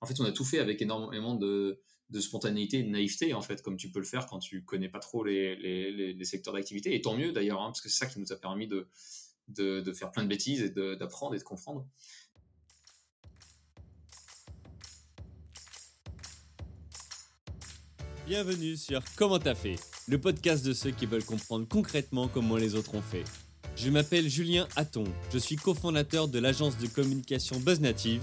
en fait, on a tout fait avec énormément de, spontanéité et de naïveté, en fait, comme tu peux le faire quand tu connais pas trop les, secteurs d'activité. Et tant mieux d'ailleurs, hein, parce que c'est ça qui nous a permis de, faire plein de bêtises et d'apprendre et de comprendre. Bienvenue sur Comment t'as fait, le podcast de ceux qui veulent comprendre concrètement comment les autres ont fait. Je m'appelle Julien Hatton, je suis cofondateur de l'agence de communication BuzzNative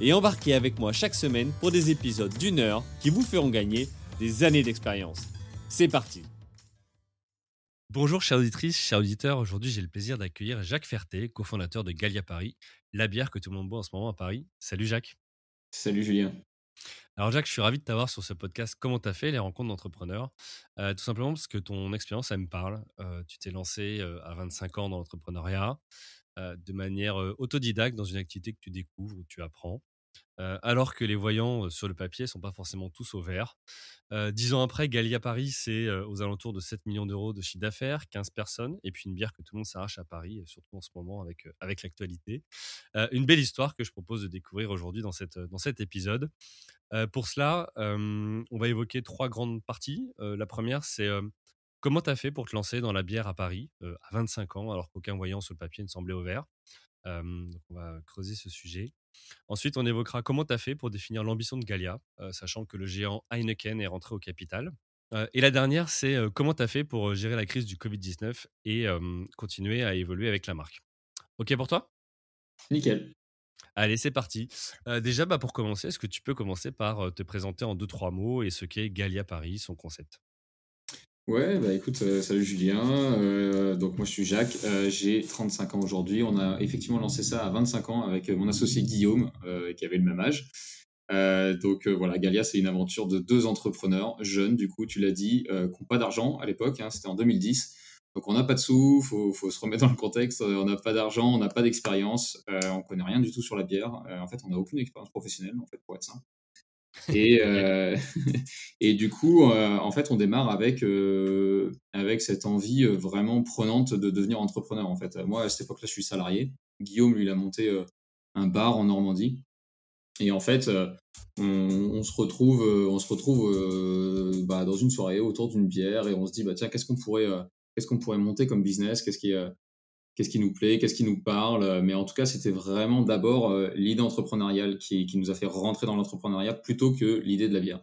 et embarquez avec moi chaque semaine pour des épisodes d'une heure qui vous feront gagner des années d'expérience. C'est parti Bonjour chères auditrices, chers auditeurs, aujourd'hui j'ai le plaisir d'accueillir Jacques Ferté, cofondateur de Galia Paris, la bière que tout le monde boit en ce moment à Paris. Salut Jacques Salut Julien alors Jacques, je suis ravi de t'avoir sur ce podcast. Comment tu as fait les rencontres d'entrepreneurs euh, Tout simplement parce que ton expérience, elle me parle. Euh, tu t'es lancé euh, à 25 ans dans l'entrepreneuriat de manière autodidacte dans une activité que tu découvres, où tu apprends. Alors que les voyants sur le papier sont pas forcément tous au vert. Dix ans après, Galia Paris, c'est aux alentours de 7 millions d'euros de chiffre d'affaires, 15 personnes, et puis une bière que tout le monde s'arrache à Paris, surtout en ce moment avec, avec l'actualité. une belle histoire que je propose de découvrir aujourd'hui dans, cette, dans cet épisode. pour cela, on va évoquer trois grandes parties. la première, c'est comment tu as fait pour te lancer dans la bière à Paris à 25 ans, alors qu'aucun voyant sur le papier ne semblait au vert? on va creuser ce sujet. Ensuite, on évoquera comment tu as fait pour définir l'ambition de Galia, sachant que le géant Heineken est rentré au capital. et la dernière, c'est comment tu as fait pour gérer la crise du Covid-19 et continuer à évoluer avec la marque. OK pour toi? Nickel. Allez, c'est parti. déjà, bah, pour commencer, est-ce que tu peux commencer par te présenter en deux, trois mots et ce qu'est Galia Paris, son concept? Ouais, bah écoute, salut Julien. donc moi je suis Jacques, j'ai 35 ans aujourd'hui. On a effectivement lancé ça à 25 ans avec mon associé Guillaume, qui avait le même âge. donc voilà, Galia, c'est une aventure de deux entrepreneurs jeunes, du coup, tu l'as dit, qui n'ont pas d'argent à l'époque, hein, c'était en 2010. Donc on n'a pas de sous, faut, faut se remettre dans le contexte. On n'a pas d'argent, on n'a pas d'expérience, euh, on connaît rien du tout sur la bière. Euh, en fait, on n'a aucune expérience professionnelle, en fait, pour être simple. Et, euh, et du coup, en fait, on démarre avec, avec cette envie vraiment prenante de devenir entrepreneur. En fait, moi, à cette époque-là, je suis salarié. Guillaume, lui, il a monté un bar en Normandie. Et en fait, on, se retrouve, on se retrouve bah, dans une soirée autour d'une bière et on se dit, bah, tiens, qu'est-ce qu'on pourrait qu'est-ce qu'on pourrait monter comme business, qu'est-ce qui, euh, qu'est-ce qui nous plaît, qu'est-ce qui nous parle. Mais en tout cas, c'était vraiment d'abord euh, l'idée entrepreneuriale qui, qui, nous a fait rentrer dans l'entrepreneuriat plutôt que l'idée de la bière.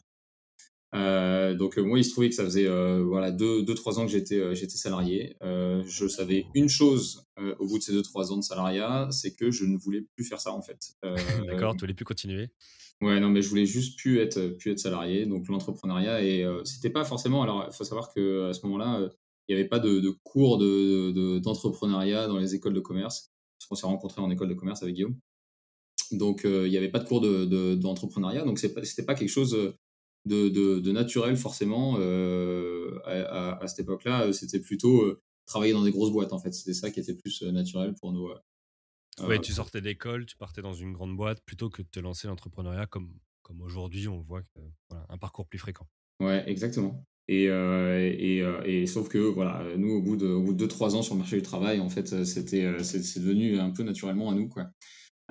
Euh, donc moi, il se trouvait que ça faisait voilà deux, deux, trois ans que j'étais j'étais salarié. je savais une chose au bout de ces deux trois ans de salariat, c'est que je ne voulais plus faire ça en fait. D'accord, tu voulais plus continuer. Ouais, non, mais je voulais juste plus être plus être salarié. Donc l'entrepreneuriat et c'était pas forcément. Alors, il faut savoir que à ce moment-là, il n'y avait pas de, de cours d'entrepreneuriat de, dans les écoles de commerce, parce qu'on s'est rencontrés en école de commerce avec Guillaume. Donc, euh, il n'y avait pas de cours d'entrepreneuriat, de, donc ce n'était pas, quelque chose de, naturel forcément euh, à, à, cette époque-là. C'était plutôt euh, travailler dans des grosses boîtes, en fait. C'était ça qui était plus naturel pour nous. oui, tu sortais d'école, tu partais dans une grande boîte, plutôt que de te lancer l'entrepreneuriat comme, comme aujourd'hui, on voit que, voilà, un parcours plus fréquent. Ouais, exactement. Et, euh, et, euh, et, sauf que voilà, nous au bout de, au bout de 2-3 ans sur le marché du travail, en fait, c'était c'est devenu un peu naturellement à nous quoi.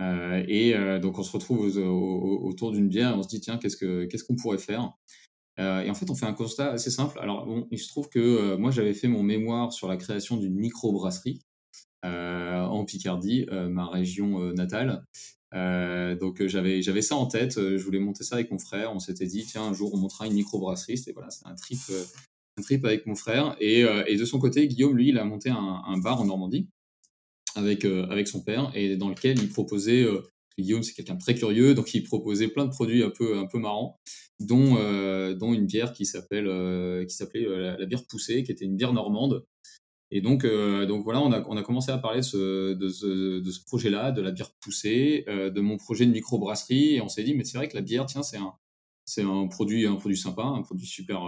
Euh, et donc on se retrouve autour d'une bière, on se dit tiens qu'est-ce que qu'est-ce qu'on pourrait faire? Et en fait on fait un constat assez simple. Alors bon, il se trouve que moi j'avais fait mon mémoire sur la création d'une microbrasserie en Picardie, ma région natale. Euh, donc euh, j'avais j'avais ça en tête. Euh, je voulais monter ça avec mon frère. On s'était dit tiens un jour on montera une microbrasserie. C'était voilà c'est un trip un trip avec mon frère. Et, de son côté Guillaume lui il a monté un, bar en Normandie avec avec son père et dans lequel il proposait Guillaume c'est quelqu'un de très curieux donc il proposait plein de produits un peu un peu marrants dont dont une bière qui s'appelle qui s'appelait la, la, bière poussée qui était une bière normande et donc, euh, donc voilà, on a, on a commencé à parler de ce, projet-là, de la bière poussée, euh, de mon projet de microbrasserie, et on s'est dit, mais c'est vrai que la bière, tiens, c'est un, C'est un produit, un produit sympa, un produit super,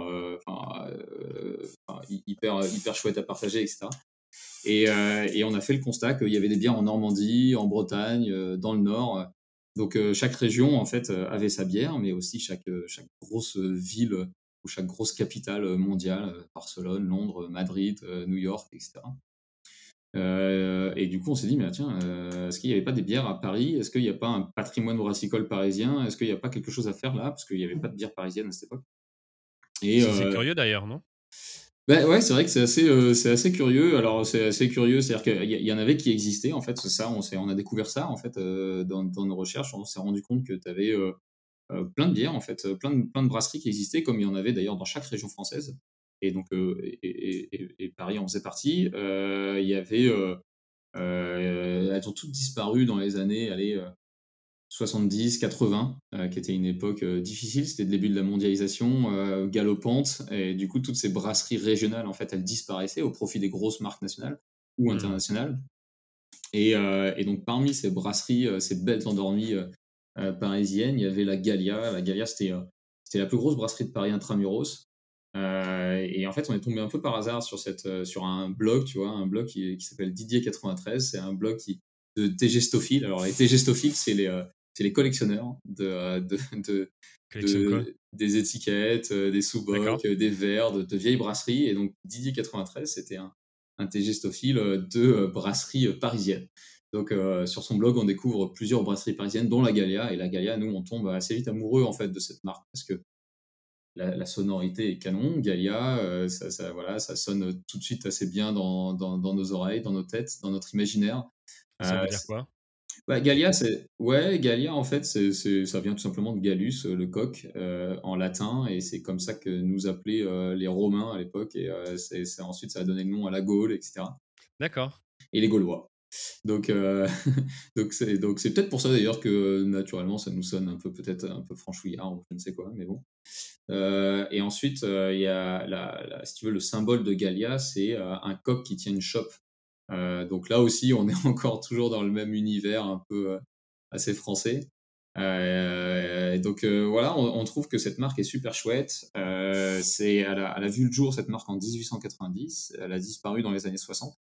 hyper, hyper chouette à partager, etc. Et, et, on a fait le constat qu'il y avait des bières en Normandie, en Bretagne, dans le Nord. Donc chaque région en fait avait sa bière, mais aussi chaque, chaque grosse ville ou chaque grosse capitale mondiale, Barcelone, Londres, Madrid, New York, etc. Euh, et du coup, on s'est dit, mais tiens, euh, est-ce qu'il n'y avait pas des bières à Paris? Est-ce qu'il n'y a pas un patrimoine brassicole parisien? Est-ce qu'il n'y a pas quelque chose à faire là? Parce qu'il n'y avait pas de bière parisienne à cette époque. Et, c'est euh, curieux d'ailleurs, non? ben ouais, c'est vrai que c'est assez, c'est assez curieux. Alors c'est assez curieux, c'est-à-dire qu'il y, en avait qui existaient en fait. C'est ça, on, on a découvert ça en fait dans, dans, nos recherches. On s'est rendu compte que tu avais plein de bières en fait, plein de, plein de brasseries qui existaient, comme il y en avait d'ailleurs dans chaque région française et donc et, Paris en faisait partie. il y avait, elles ont toutes disparu dans les années, allez, 70, 80, qui était une époque difficile. C'était le début de la mondialisation galopante, et du coup toutes ces brasseries régionales en fait, elles disparaissaient au profit des grosses marques nationales ou mmh. internationales. Et, et, donc parmi ces brasseries, ces belles endormies parisiennes, il y avait la Gallia. La Gallia, c'était c'était la plus grosse brasserie de Paris intramuros. Euh, et en fait, on est tombé un peu par hasard sur, cette, euh, sur un blog, tu vois, un blog qui, qui s'appelle Didier93. C'est un blog qui, de TG Alors, les TG c'est les, euh, les collectionneurs de, de, de, des étiquettes, des sous-bocs, des verres, de, vieilles brasseries. Et donc, Didier93, c'était un, un TG de brasseries parisiennes. Donc, sur son blog, on découvre plusieurs brasseries parisiennes, dont la Gallia. Et la Gallia, nous, on tombe assez vite amoureux, en fait, de cette marque. Parce que la, sonorité est canon. Gaia, euh, ça, voilà, ça sonne tout de suite assez bien dans, dans, nos oreilles, dans nos têtes, dans notre imaginaire. Ça veut euh, dire quoi? Bah, Gallia, c'est ouais, Gallia en fait, c'est, ça vient tout simplement de Gallus, euh, le coq, en latin, et c'est comme ça que nous appelaient les Romains à l'époque, et c'est, ensuite ça a donné le nom à la Gaule, etc. D'accord. Et les Gaulois. Donc, c'est donc c'est peut-être pour ça d'ailleurs que naturellement ça nous sonne un peu peut-être un peu franchouillard ou je ne sais quoi, mais bon. Euh, et ensuite, euh, il y a, la, si tu veux, le symbole de Gallia, c'est euh, un coq qui tient une chope. donc là aussi, on est encore toujours dans le même univers un peu assez français. donc voilà, on, trouve que cette marque est super chouette. c'est, elle, a, a vu le jour, cette marque, en 1890. Elle a disparu dans les années 60.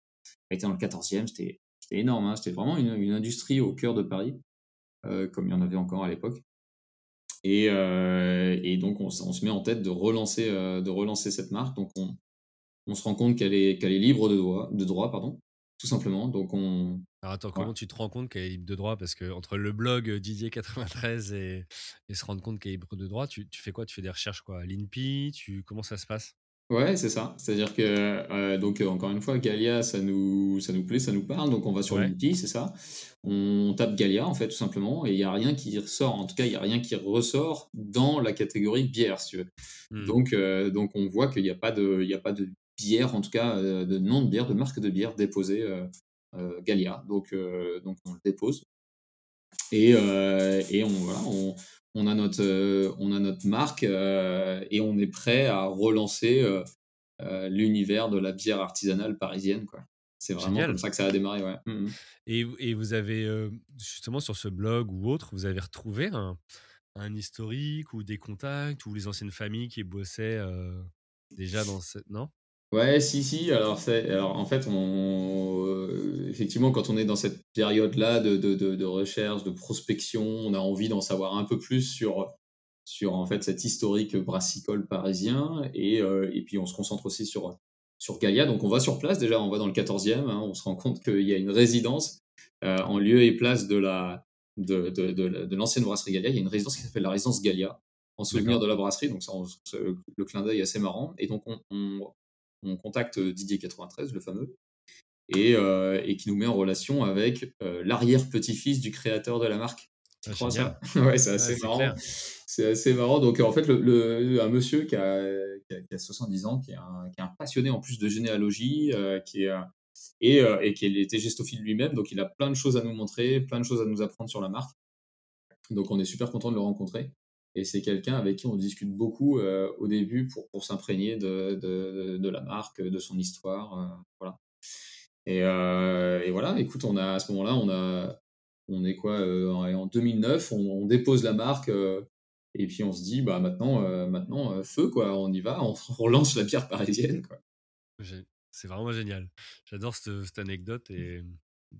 Elle était dans le 14e, c'était, énorme. Hein. C'était vraiment une, une, industrie au cœur de Paris, comme il y en avait encore à l'époque. Et, euh, et donc, on, on, se met en tête de relancer, euh, de relancer cette marque. Donc, on, on se rend compte qu'elle est, qu'elle est libre de droit, de droit pardon, tout simplement. Donc, on. Alors, attends, comment tu te rends compte qu'elle est libre de droit? Parce que entre le blog Didier93 et, et se rendre compte qu'elle est libre de droit, tu, tu fais quoi? Tu fais des recherches quoi? l'INPI tu, Comment ça se passe? Ouais, c'est ça. C'est-à-dire que, euh, donc, encore une fois, Galia, ça nous, ça nous plaît, ça nous parle. Donc, on va sur ouais. c'est ça. On tape Galia, en fait, tout simplement, et il n'y a rien qui ressort. En tout cas, il n'y a rien qui ressort dans la catégorie bière, si tu veux. Mmh. Donc, euh, donc, on voit qu'il n'y a, pas de, il a pas de bière, en tout cas, euh, de nom de bière, de marque de bière déposée Galia. Donc, donc, on le dépose. Et, et on, voilà, on, on a notre, euh, on a notre marque euh, et on est prêt à relancer euh, l'univers de la bière artisanale parisienne. Quoi. C'est vraiment comme ça que ça a démarré. Ouais. Mmh, mmh. Et, et, vous avez, justement, sur ce blog ou autre, vous avez retrouvé un, un historique ou des contacts ou les anciennes familles qui bossaient déjà dans cette. Non? Ouais, si, si. Alors, alors en fait, on, euh, effectivement, quand on est dans cette période-là de, de, de, recherche, de prospection, on a envie d'en savoir un peu plus sur, sur en fait cet historique brassicole parisien. Et, euh, et puis, on se concentre aussi sur, sur Gaïa. Donc, on va sur place. Déjà, on va dans le 14e. Hein, on se rend compte qu'il y a une résidence euh, en lieu et place de la de, de, de, l'ancienne brasserie Galia. Il y a une résidence qui s'appelle la résidence Galia en souvenir de la brasserie. Donc, ça, le clin d'œil est assez marrant. Et donc, on on contacte Didier93, le fameux, et, euh, et, qui nous met en relation avec euh, l'arrière-petit-fils du créateur de la marque. Tu ah, crois ça Ouais, c'est assez marrant. C'est assez marrant. Donc, en fait, le, un monsieur qui a, qui, a, 70 ans, qui est, un, qui est, un, passionné en plus de généalogie, euh, qui est, et, et qui était gestophile lui-même. Donc, il a plein de choses à nous montrer, plein de choses à nous apprendre sur la marque. Donc, on est super content de le rencontrer. Et c'est quelqu'un avec qui on discute beaucoup euh, au début pour, pour s'imprégner de, de, la marque, de son histoire. Euh, voilà. Et, euh, et, voilà, écoute, on a, à ce moment-là, on, on est quoi En 2009, on, dépose la marque Et puis on se dit, bah maintenant, maintenant feu, quoi, on y va, on relance la pierre parisienne. C'est vraiment génial. J'adore cette, anecdote et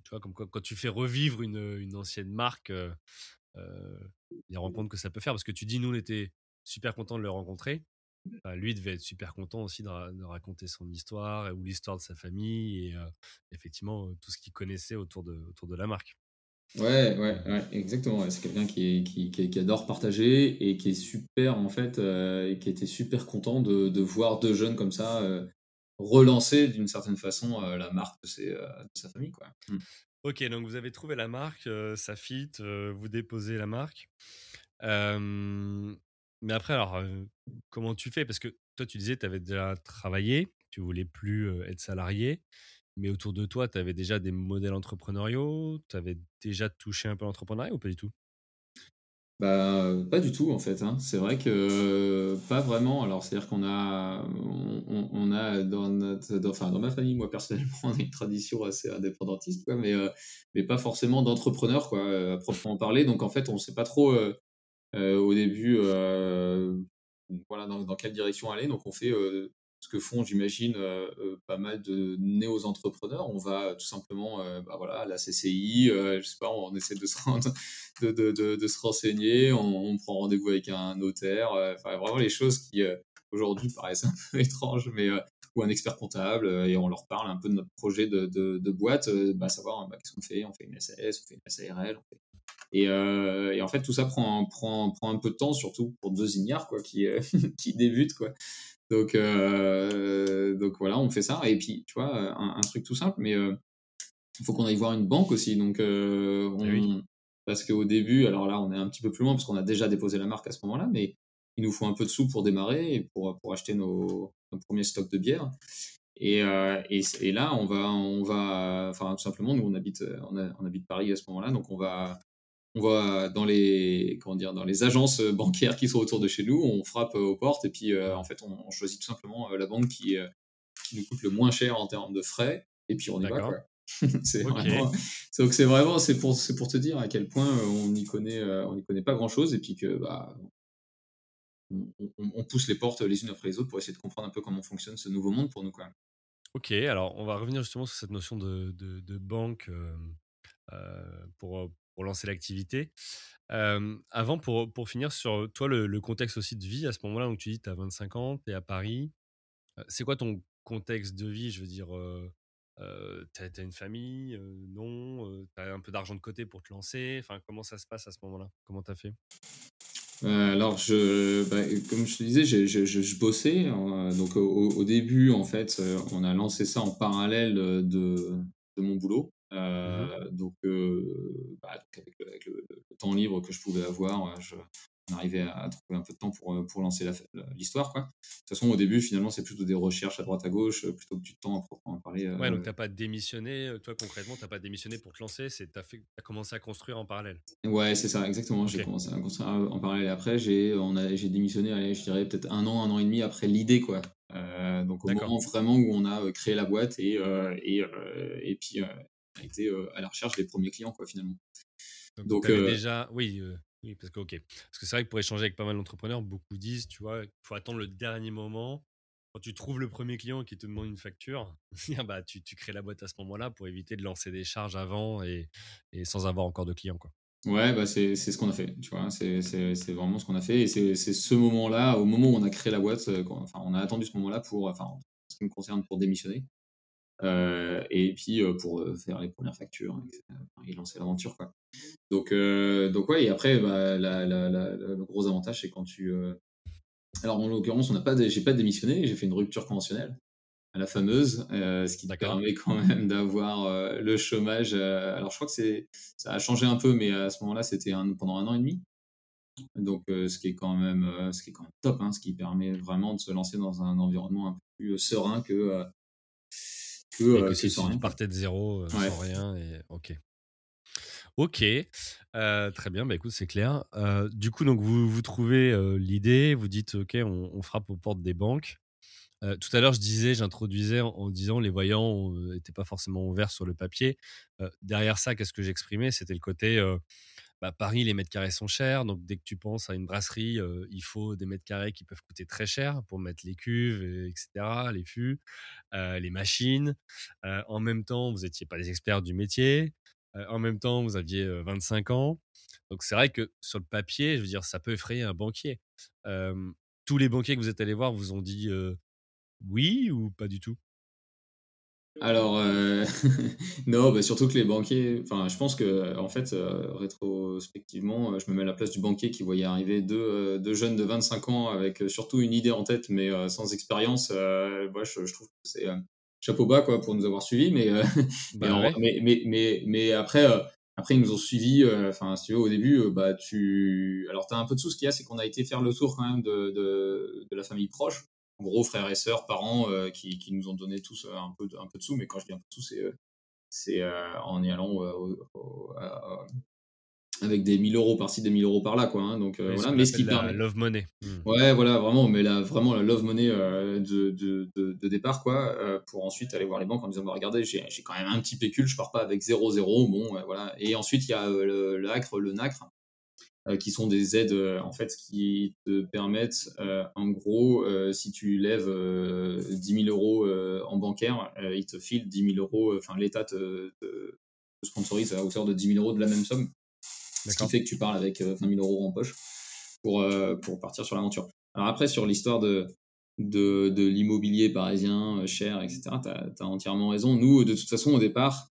tu vois, comme quoi, quand tu fais revivre une, une ancienne marque, euh, rend compte que ça peut faire. Parce que tu dis, nous, on était super contents de le rencontrer. lui devait être super content aussi de, raconter son histoire ou l'histoire de sa famille et effectivement tout ce qu'il connaissait autour de, autour de la marque. Ouais, ouais, ouais, exactement. C'est quelqu'un qui, qui, adore partager et qui est super, en fait, et qui était super content de, voir deux jeunes comme ça relancer d'une certaine façon euh, la marque de, euh, de, sa famille. Quoi. Ok, donc vous avez trouvé la marque, ça fit, vous déposez la marque. mais après, alors, comment tu fais? Parce que toi, tu disais, tu avais déjà travaillé, tu voulais plus être salarié, mais autour de toi, tu avais déjà des modèles entrepreneuriaux, tu avais déjà touché un peu l'entrepreneuriat ou pas du tout? Bah, pas du tout en fait, hein. C'est vrai que, pas vraiment. Alors c'est-à-dire qu'on a on a dans notre dans enfin dans ma famille, moi personnellement, on a une tradition assez indépendantiste quoi, mais, euh, mais pas forcément d'entrepreneur quoi, euh, à proprement parler. Donc en fait, on sait pas trop, euh, au début, voilà dans dans quelle direction aller. Donc on fait, ce que font, j'imagine, euh, euh, pas mal de néo-entrepreneurs. On va tout simplement euh, bah voilà, à la CCI, je sais pas, on essaie de se, de, se renseigner, on, prend rendez-vous avec un notaire, enfin vraiment les choses qui aujourd'hui paraissent un peu étranges, mais ou un expert comptable, et on leur parle un peu de notre projet de, boîte, bah, savoir bah, qu'est-ce qu'on fait, on fait une SAS, on fait une SARL, Et, et, en fait, tout ça prend, prend, prend un peu de temps, surtout pour deux ignares qui, qui débutent. Quoi. Donc, euh, donc voilà, on fait ça. Et puis, tu vois, un, truc tout simple, mais euh, il faut qu'on aille voir une banque aussi. Donc, euh, eh parce qu'au début, alors là, on est un petit peu plus loin parce qu'on a déjà déposé la marque à ce moment-là, mais il nous faut un peu de sous pour démarrer et pour, pour acheter nos, premiers stocks de bière. Et, et, là, on va, on va, enfin, tout simplement, nous, on habite, on, on habite Paris à ce moment-là, donc on va, on va dans les comment dire dans les agences bancaires qui sont autour de chez nous, on frappe aux portes et puis euh, en fait on, choisit tout simplement euh, la banque qui, euh, qui nous coûte le moins cher en termes de frais et puis on y va c'est vraiment donc c'est vraiment c'est pour c'est pour te dire à quel point on n'y connaît on n'y connaît pas grand chose et puis que bah on, pousse les portes les unes après les autres pour essayer de comprendre un peu comment fonctionne ce nouveau monde pour nous quoi. Ok, alors on va revenir justement sur cette notion de, de, banque pour, pour lancer l'activité. avant, pour, pour finir sur toi, le, contexte aussi de vie à ce moment-là, donc tu dis tu as 25 ans, tu es à Paris. c'est quoi ton contexte de vie? Je veux dire, tu as, une famille Non Tu as un peu d'argent de côté pour te lancer? Enfin, Comment ça se passe à ce moment-là? Comment tu as fait? Alors, je, bah, comme je te disais, je, je, je bossais. Hein, donc, au, au, début, en fait, on a lancé ça en parallèle de, de mon boulot. Mmh euh, donc, euh, bah, avec, le, temps libre que je pouvais avoir, je, on arrivait à trouver un peu de temps pour, pour lancer l'histoire. De toute façon, au début, finalement, c'est plutôt des recherches à droite à gauche plutôt que du temps à proprement parler. Ouais, donc tu n'as pas démissionné, toi concrètement, tu n'as pas démissionné pour te lancer, tu as, as, commencé à construire en parallèle. Ouais, c'est ça, exactement. J'ai commencé à construire en parallèle. Et après, j'ai démissionné, allez, je dirais peut-être un an, un an et demi après l'idée. quoi. Euh, donc au moment vraiment où on a créé la boîte et, et, et puis été à la recherche des premiers clients, quoi, finalement. Donc, déjà, oui, oui, parce que ok, parce que c'est vrai que pour échanger avec pas mal d'entrepreneurs, beaucoup disent, tu vois, il faut attendre le dernier moment. Quand tu trouves le premier client qui te demande une facture, bah, tu, tu crées la boîte à ce moment-là pour éviter de lancer des charges avant et, et sans avoir encore de clients. Quoi. Ouais, bah c'est ce qu'on a fait, tu vois, c'est vraiment ce qu'on a fait. Et c'est ce moment-là, au moment où on a créé la boîte, enfin, on a attendu ce moment-là pour, enfin, ce qui me concerne, pour démissionner. Euh, et puis euh, pour euh, faire les premières factures et lancer l'aventure quoi. Donc donc ouais et après bah, la, la, la, le gros avantage c'est quand tu alors en l'occurrence on n'a pas j'ai pas démissionné j'ai fait une rupture conventionnelle à la fameuse, ce qui permet quand même d'avoir le chômage. alors je crois que c'est ça a changé un peu, mais à ce moment-là c'était pendant un an et demi. Donc ce qui est quand même ce qui est quand même top, hein, ce qui permet vraiment de se lancer dans un environnement un peu plus serein que que, et que si tu partais de zéro, sans rien. Et... Ok. Ok, très bien, bah écoute, c'est clair. du coup, donc vous, vous trouvez l'idée, vous dites, ok, on, frappe aux portes des banques. tout à l'heure, je disais, j'introduisais en, disant les voyants n'étaient pas forcément ouverts sur le papier. derrière ça, qu'est-ce que j'exprimais? C'était le côté bah, Paris, les mètres carrés sont chers. Donc, dès que tu penses à une brasserie, il faut des mètres carrés qui peuvent coûter très cher pour mettre les cuves, etc., les fûts, les machines. en même temps, vous n'étiez pas des experts du métier. en même temps, vous aviez 25 ans. Donc, c'est vrai que sur le papier, je veux dire, ça peut effrayer un banquier. tous les banquiers que vous êtes allés voir vous ont dit oui ou pas du tout? Alors, euh, non, bah, surtout que les banquiers, enfin, je pense que, en fait, euh, rétrospectivement, euh, je me mets à la place du banquier qui voyait arriver deux, deux jeunes de 25 ans avec surtout une idée en tête, mais sans expérience. moi, je, je, trouve que c'est chapeau bas quoi, pour nous avoir suivis, mais, bah mais, mais, mais, mais, après, après, ils nous ont suivis. Enfin, si tu veux, au début, bah, tu. Alors, tu as un peu de sous. Ce qu'il y a, c'est qu'on a été faire le tour quand même de, de, de la famille proche gros frères et sœurs, parents euh, qui, qui, nous ont donné tous euh, un peu, de, un peu de sous. Mais quand je dis un peu de sous, c'est, euh, en y allant avec des 1000 euros par-ci, des 1000 euros par-là, quoi. Hein, donc voilà, mais ce qui la love money. Hmm. Ouais, voilà, vraiment, mais là, vraiment la love money de, de, de, départ, quoi, pour ensuite aller voir les banques en disant, bah, regardez, j'ai, quand même un petit pécule, je pars pas avec 0-0, bon, voilà. Et ensuite, il y a le, le ACRE, le NACRE, qui sont des aides euh, en fait qui te permettent euh, en gros si tu lèves 10 000 euros en bancaire ils te filent 10 000 euros enfin l'État te, sponsorise à hauteur de 10 000 euros de la même somme ce qui fait que tu parles avec 20 000 euros en poche pour, pour partir sur l'aventure alors après sur l'histoire de de, de l'immobilier parisien cher, etc. Tu as, as, entièrement raison. Nous, de toute façon, au départ,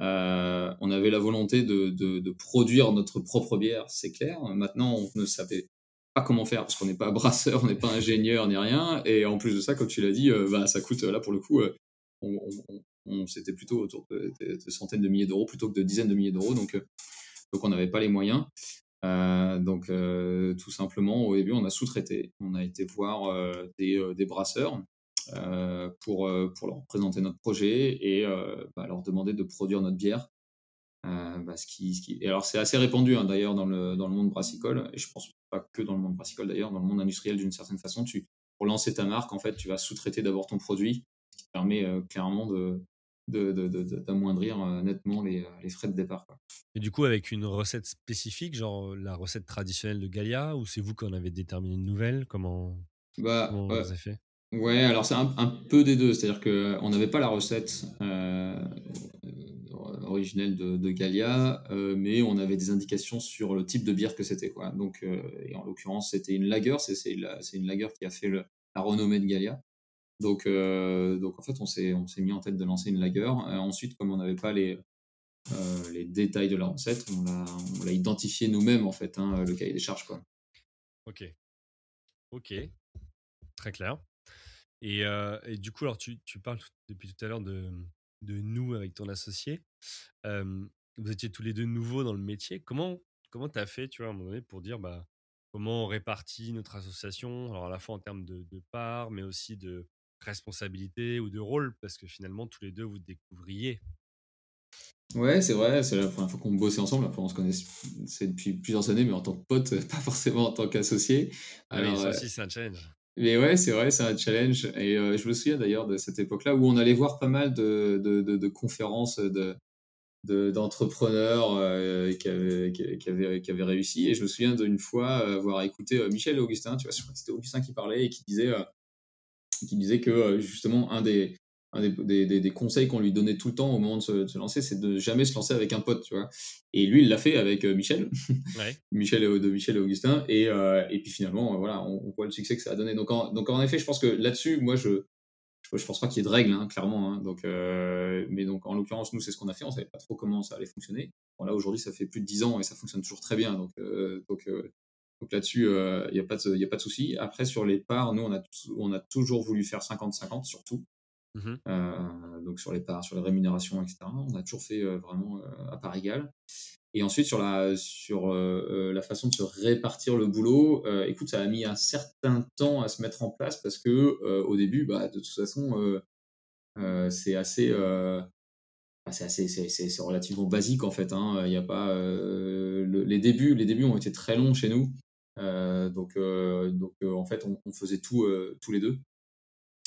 euh, on avait la volonté de, produire notre propre bière, c'est clair. Maintenant, on ne savait pas comment faire parce qu'on n'est pas brasseur, on n'est pas ingénieur ni rien. Et en plus de ça, comme tu l'as dit, euh, bah, ça coûte là pour le coup. Euh, on, c'était plutôt autour de, centaines de milliers d'euros plutôt que de dizaines de milliers d'euros. Donc, on n'avait pas les moyens. donc tout simplement, au début, on a sous-traité. On a été voir des, brasseurs pour, euh, pour leur présenter notre projet et euh, bah, leur demander de produire notre bière. Bah, ce qui, ce qui... Et alors c'est assez répandu hein, d'ailleurs dans le, dans le monde brassicole, et je pense pas que dans le monde brassicole d'ailleurs, dans le monde industriel d'une certaine façon, tu, pour lancer ta marque, en fait, tu vas sous-traiter d'abord ton produit, ce qui permet clairement de, d'amoindrir nettement les, les, frais de départ. Quoi. Et du coup, avec une recette spécifique, genre la recette traditionnelle de Galia, ou c'est vous qui en avez déterminé une nouvelle? Comment, bah, comment vous avez fait? Ouais, alors c'est un, peu des deux. C'est-à-dire qu'on n'avait pas la recette euh, originelle de, de Gallia, euh, mais on avait des indications sur le type de bière que c'était. Quoi. Donc, euh, en l'occurrence, c'était une lager. C'est, une lager qui a fait la renommée de Gallia. Donc, en fait, on s'est, mis en tête de lancer une lager. ensuite, comme on n'avait pas les, détails de la recette, on l'a, on identifié nous-mêmes, en fait, hein, le cahier des charges. Quoi. Ok. Ok. Très clair. Et, et, du coup, alors tu, tu parles depuis tout à l'heure de, de, nous avec ton associé. vous étiez tous les deux nouveaux dans le métier. Comment comment tu as fait, tu vois, à un moment donné, pour dire bah, comment on répartit notre association, alors à la fois en termes de, de part, mais aussi de responsabilité ou de rôle, parce que finalement, tous les deux, vous découvriez. Ouais, c'est vrai, c'est la première fois qu'on bossait ensemble. Après, on se connaît c'est depuis plusieurs années, mais en tant que pote, pas forcément en tant qu'associé. Ah oui, ça aussi, c'est un challenge. Mais ouais, c'est vrai, c'est un challenge. Et euh, je me souviens d'ailleurs de cette époque-là où on allait voir pas mal de, conférences de, d'entrepreneurs euh, qui, avaient, réussi. Et je me souviens d'une fois euh, avoir écouté Michel et Augustin, tu vois, c'était Augustin qui parlait et qui disait, qui disait que justement un des, un des, des, des, conseils qu'on lui donnait tout le temps au moment de se, lancer, c'est de jamais se lancer avec un pote, tu vois. Et lui, il l'a fait avec euh, Michel, Michel et, de Michel et Augustin, et, euh, et puis finalement, voilà, on, voit le succès que ça a donné. Donc en, donc en effet, je pense que là-dessus, moi, je, je, pense pas qu'il y ait de règles, hein, clairement. Hein. donc, euh, mais donc en l'occurrence, nous, c'est ce qu'on a fait. On savait pas trop comment ça allait fonctionner. Bon, là aujourd'hui, ça fait plus de 10 ans et ça fonctionne toujours très bien. Donc, donc donc là-dessus, il n'y a pas de, a pas de souci. Après, sur les parts, nous, on a, on a toujours voulu faire 50-50, surtout. Mmh euh, donc sur les parts, sur les rémunérations, etc. On a toujours fait euh, vraiment euh, à part égale. Et ensuite, sur la, sur, la façon de se répartir le boulot, écoute, ça a mis un certain temps à se mettre en place parce que au début, bah, de toute façon, c'est assez, bah, c'est assez, c'est relativement basique en fait. Hein. Il y a pas, les débuts, les débuts ont été très longs chez nous. donc, donc en fait, on, on faisait tout tous les deux.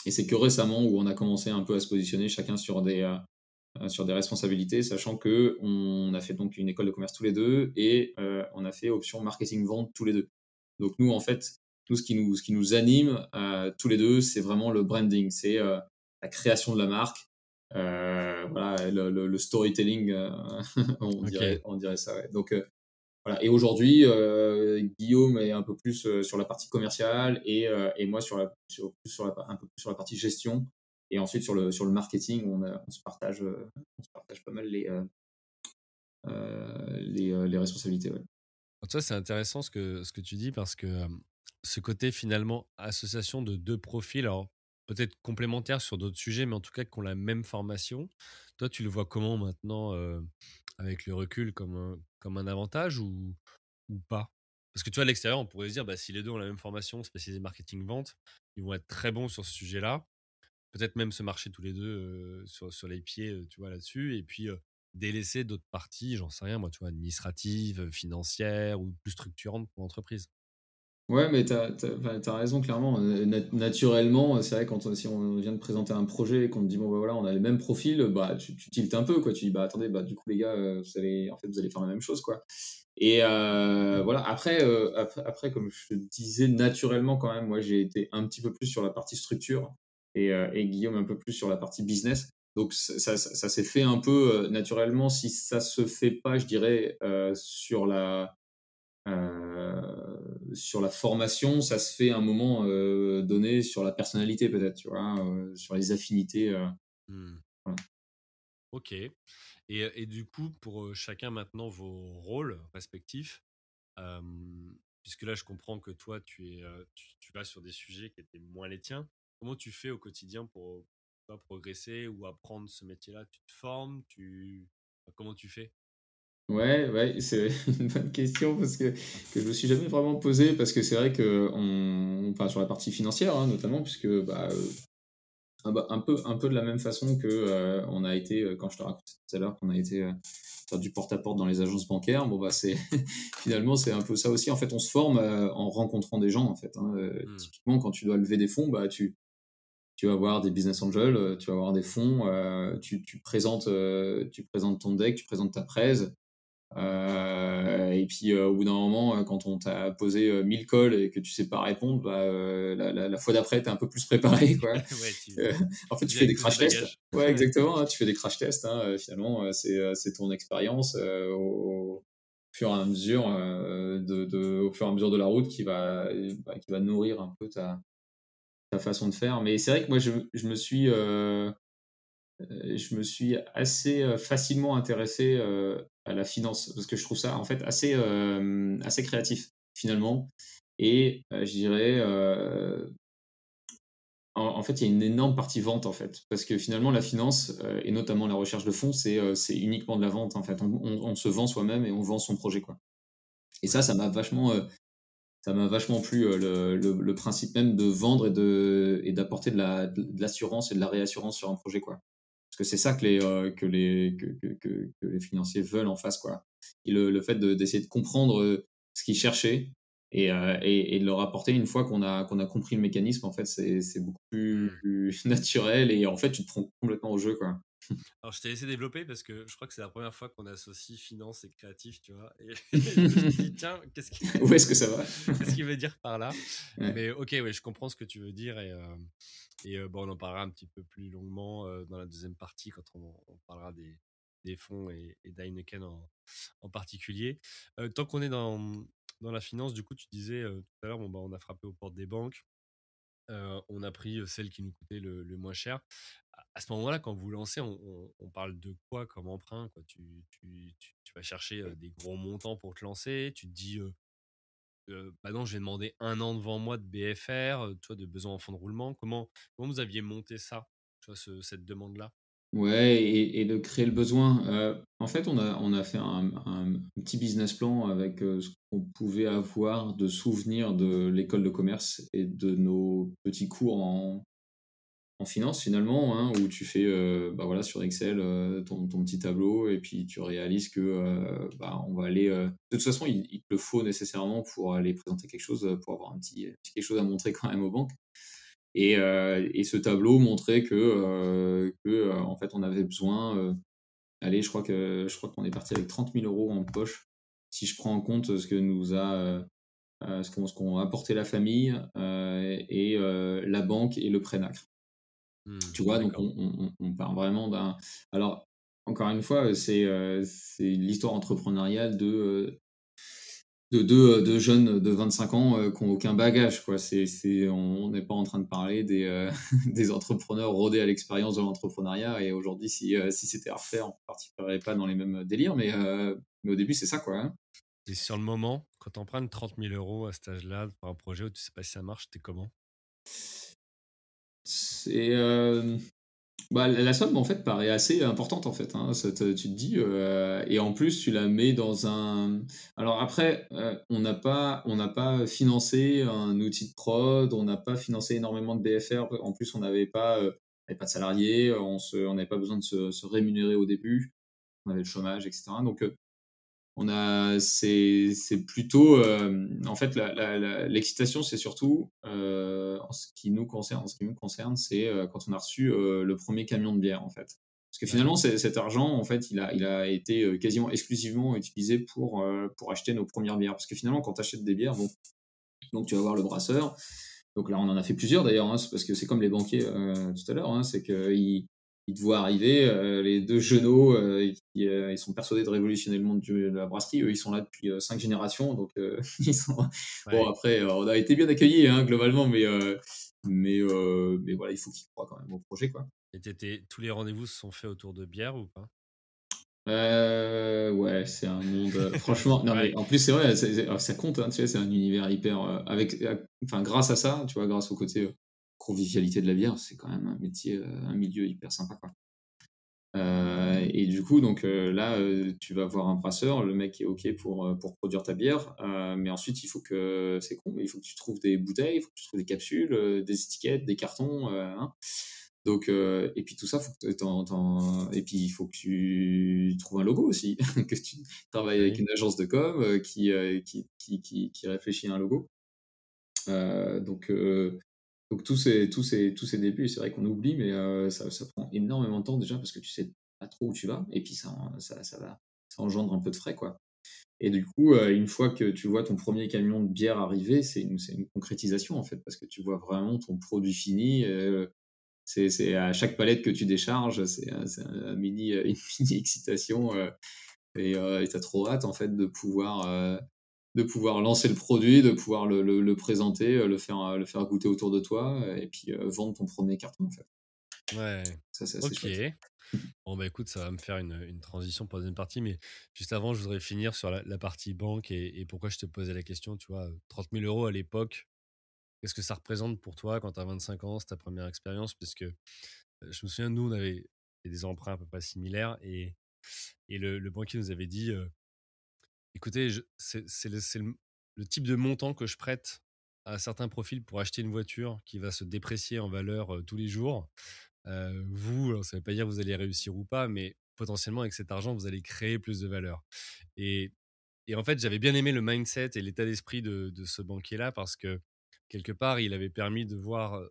Et c'est que récemment où on a commencé un peu à se positionner chacun sur des, euh, sur des responsabilités, sachant que on a fait donc une école de commerce tous les deux et on a fait option marketing vente tous les deux. Donc nous, en fait, tout ce qui nous, ce qui nous anime tous les deux, c'est vraiment le branding, c'est la création de la marque, voilà, le, storytelling, on, dirait, on dirait ça. Donc Et aujourd'hui, Guillaume est un peu plus sur la partie commerciale et, et moi sur la, un peu plus sur la partie gestion. Et ensuite, sur le, sur le marketing, on, on se, partage, on se partage pas mal les, les, responsabilités. Ouais. C'est intéressant ce que, ce que tu dis parce que ce côté finalement association de deux profils, alors peut-être complémentaires sur d'autres sujets, mais en tout cas qui ont la même formation. Toi, tu le vois comment maintenant avec le recul comme un, comme un avantage ou, ou pas? Parce que tu vois, à l'extérieur, on pourrait se dire, bah, si les deux ont la même formation spécialisée marketing-vente, ils vont être très bons sur ce sujet-là. Peut-être même se marcher tous les deux sur, sur, les pieds, tu vois, là-dessus. Et puis délaisser d'autres parties, j'en sais rien, moi, tu vois, administratives, financières ou plus structurantes pour l'entreprise. Ouais, mais tu as, raison, clairement. naturellement, c'est vrai, quand si on vient de présenter un projet et qu'on te dit, bon, bah, voilà, on a les mêmes profils, bah, tu, tu tiltes un peu, quoi. Tu dis, bah, attendez, bah, du coup, les gars, vous allez, en fait, vous allez faire la même chose, quoi. Et voilà, après, après, comme je te disais, naturellement, quand même, moi, j'ai été un petit peu plus sur la partie structure et, Guillaume un peu plus sur la partie business. Donc, ça, ça s'est fait un peu naturellement. Si ça se fait pas, je dirais, sur la euh, sur la formation, ça se fait à un moment euh, donné sur la personnalité peut-être, tu vois, euh, sur les affinités. Mmh. Ok. Et, et, du coup, pour chacun maintenant vos rôles respectifs, puisque là je comprends que toi tu es tu, vas sur des sujets qui étaient moins les tiens. Comment tu fais au quotidien pour, pour progresser ou apprendre ce métier-là? Tu te formes Tu comment tu fais? Ouais, ouais, c'est une bonne question parce que, que je me suis jamais vraiment posé parce que c'est vrai que on, enfin, sur la partie financière hein, notamment puisque bah, euh, bah, un, peu un peu de la même façon que euh, on a été euh, quand je te racontais tout à l'heure qu'on a été faire du porte-à-porte dans les agences bancaires bon bah c'est finalement c'est un peu ça aussi en fait on se forme en rencontrant des gens en fait hein. mmh. typiquement quand tu dois lever des fonds bah tu tu vas avoir des business angels, tu vas avoir des fonds, tu, tu, présentes, tu présentes ton deck, tu présentes ta presse, euh, et puis euh, au bout d'un moment, euh, quand on t'a posé 1000 calls et que tu sais pas répondre, bah, la, fois d'après, tu es un peu plus préparé. Quoi. en fait, tu fais des crash tests. Ouais, exactement. Hein, tu fais des crash tests. Hein, finalement, c'est ton expérience au fur et à mesure de, de, au fur et à mesure de la route qui va, bah, qui va nourrir un peu ta, ta façon de faire. Mais c'est vrai que moi, je, je me suis euh, je me suis assez euh, facilement intéressé euh, à la finance parce que je trouve ça en fait assez, assez créatif finalement. Et je dirais, en, fait, il y a une énorme partie vente en fait, parce que finalement, la finance et notamment la recherche de fonds, c'est uniquement de la vente en fait. On, se vend soi-même et on vend son projet quoi. Et ça, ça m'a vachement, vachement plu le, le, principe même de vendre et de et d'apporter de l'assurance et de la réassurance sur un projet quoi. Parce que c'est ça que les, euh, que, les, que, que, que, les financiers veulent en face. Quoi. Et le, le fait d'essayer de, comprendre euh, ce qu'ils cherchaient et, euh, et, et, de leur apporter une fois qu'on a, qu'on a compris le mécanisme, en fait, c'est beaucoup plus, mmh. naturel et en fait, tu te prends complètement au jeu. Quoi. Alors, je t'ai laissé développer parce que je crois que c'est la première fois qu'on associe finance et créatif, tu vois. Et je me dit, tiens, qu'est-ce qu'il Où est-ce que ça va? Qu'est-ce qu'il veut dire par là? Mais ok, ouais, je comprends ce que tu veux dire et, et bon, on en parlera un petit peu plus longuement dans la deuxième partie quand on, parlera des, des fonds et, et d'Heineken en, en, particulier. tant qu'on est dans, dans la finance, du coup, tu disais tout à l'heure, bon, bah, on a frappé aux portes des banques. on a pris celle qui nous coûtait le, moins cher. À ce moment-là, quand vous lancez, on, parle de quoi comme emprunt tu, vas chercher des gros montants pour te lancer. Tu te dis, bah non, je vais demander un an devant moi de BFR, toi, de besoin en fonds de roulement. Comment, vous aviez monté ça, cette demande-là? Ouais, et, de créer le besoin. en fait, on a, on a fait un, petit business plan avec ce qu'on pouvait avoir de souvenirs de l'école de commerce et de nos petits cours en, en finance finalement, hein, où tu fais euh, bah voilà, sur Excel euh, ton, petit tableau et puis tu réalises que euh, bah, on va aller. de toute façon, il, te le faut nécessairement pour aller présenter quelque chose, pour avoir un petit, quelque chose à montrer quand même aux banques. Et, ce tableau montrait que, que en fait, on avait besoin. allez, je crois que je crois qu'on est parti avec 30 000 euros en poche. Si je prends en compte ce que nous a ce qu'ont apporté la famille et la banque et le prêt nacre. Mmh, tu vois, donc on, on, on, part vraiment d'un. Alors, encore une fois, c'est l'histoire entrepreneuriale de de deux, de jeunes de 25 ans euh, qui n'ont aucun bagage. Quoi. C'est, on n'est pas en train de parler des, euh, des entrepreneurs rodés à l'expérience de l'entrepreneuriat. Et aujourd'hui, si, euh, si c'était à refaire, on ne partirait pas dans les mêmes délires. Mais, mais au début, c'est ça. Quoi, hein. Et sur le moment, quand tu empruntes 30 000 euros à cet âge-là pour un projet où tu sais pas si ça marche, t'es comment? C'est bah, la somme, en fait, paraît assez importante, en fait. Hein. tu te dis, euh, et en plus, tu la mets dans un. Alors après, euh, on n'a pas, on n'a pas financé un outil de prod, on n'a pas financé énormément de BFR. En plus, on n'avait pas, euh, pas de salariés, on n'avait pas besoin de se, se, rémunérer au début. On avait le chômage, etc. Donc, on a, c'est, plutôt, euh, en fait, l'excitation, c'est surtout, euh, en ce qui nous concerne, en ce qui nous concerne, c'est euh, quand on a reçu le premier camion de bière, en fait. Parce que finalement, cet argent, en fait, il a, il a été quasiment exclusivement utilisé pour, pour acheter nos premières bières. Parce que finalement, quand tu achètes des bières, bon, donc tu vas voir le brasseur. Donc là, on en a fait plusieurs d'ailleurs, hein, parce que c'est comme les banquiers tout à l'heure, hein, c'est qu'ils ils te voient arriver, euh, les deux genoux, euh, qui, euh, ils sont persuadés de révolutionner le monde de la brasserie. Eux, ils sont là depuis cinq générations, donc ils sont. Bon, après, on a été bien accueillis hein, globalement, mais mais mais voilà, il faut qu'ils croient quand même au projet, quoi. Et tous les rendez-vous se sont faits autour de bière ou pas? Ouais, c'est un monde. franchement, non, mais en plus, c'est vrai, ça compte, hein, tu sais, c'est un univers hyper. avec, enfin, grâce à ça, tu vois, grâce au côté convivialité de la bière, c'est quand même un métier, euh, un milieu hyper sympa. Quoi. Euh, et du coup, donc euh, là, tu vas voir un brasseur, le mec est OK pour, pour produire ta bière, mais ensuite, il faut que, c'est con, il faut que tu trouves des bouteilles, il faut que tu trouves des capsules, des étiquettes, des cartons. Hein. Donc, et puis tout ça, faut que et puis il faut que tu trouves un logo aussi, que tu travailles avec une agence de com qui, qui, qui, qui, qui réfléchit à un logo. donc, donc tous ces, tous ces, tous ces débuts, c'est vrai qu'on oublie, mais euh, ça, prend énormément de temps déjà parce que tu sais pas trop où tu vas, et puis ça, ça, ça va, ça engendre un peu de frais, quoi. Et du coup, euh, une fois que tu vois ton premier camion de bière arriver, c'est une, une, concrétisation en fait, parce que tu vois vraiment ton produit fini. Euh, c'est à chaque palette que tu décharges, c'est un mini, une mini excitation. et tu as trop hâte en fait de pouvoir de pouvoir lancer le produit, de pouvoir le, le, présenter, euh, le faire, euh, le faire goûter autour de toi euh, et puis vendre ton premier carton en fait. Ouais. Ça, c'est assez ok. Bon, bah écoute, ça va me faire une, une, transition pour la deuxième partie, mais juste avant, je voudrais finir sur la, partie banque et, et, pourquoi je te posais la question. Tu vois, 30 000 euros à l'époque, qu'est-ce que ça représente pour toi quand tu as 25 ans, c'est ta première expérience? Puisque je me souviens, nous, on avait des emprunts à peu près similaires et, et le, le banquier nous avait dit Écoutez, c'est le, type de montant que je prête à certains profils pour acheter une voiture qui va se déprécier en valeur tous les jours. vous, ça ne veut pas dire que vous allez réussir ou pas, mais potentiellement avec cet argent, vous allez créer plus de valeur. Et, en fait, j'avais bien aimé le mindset et l'état d'esprit de, de, ce banquier-là parce que quelque part, il avait permis de voir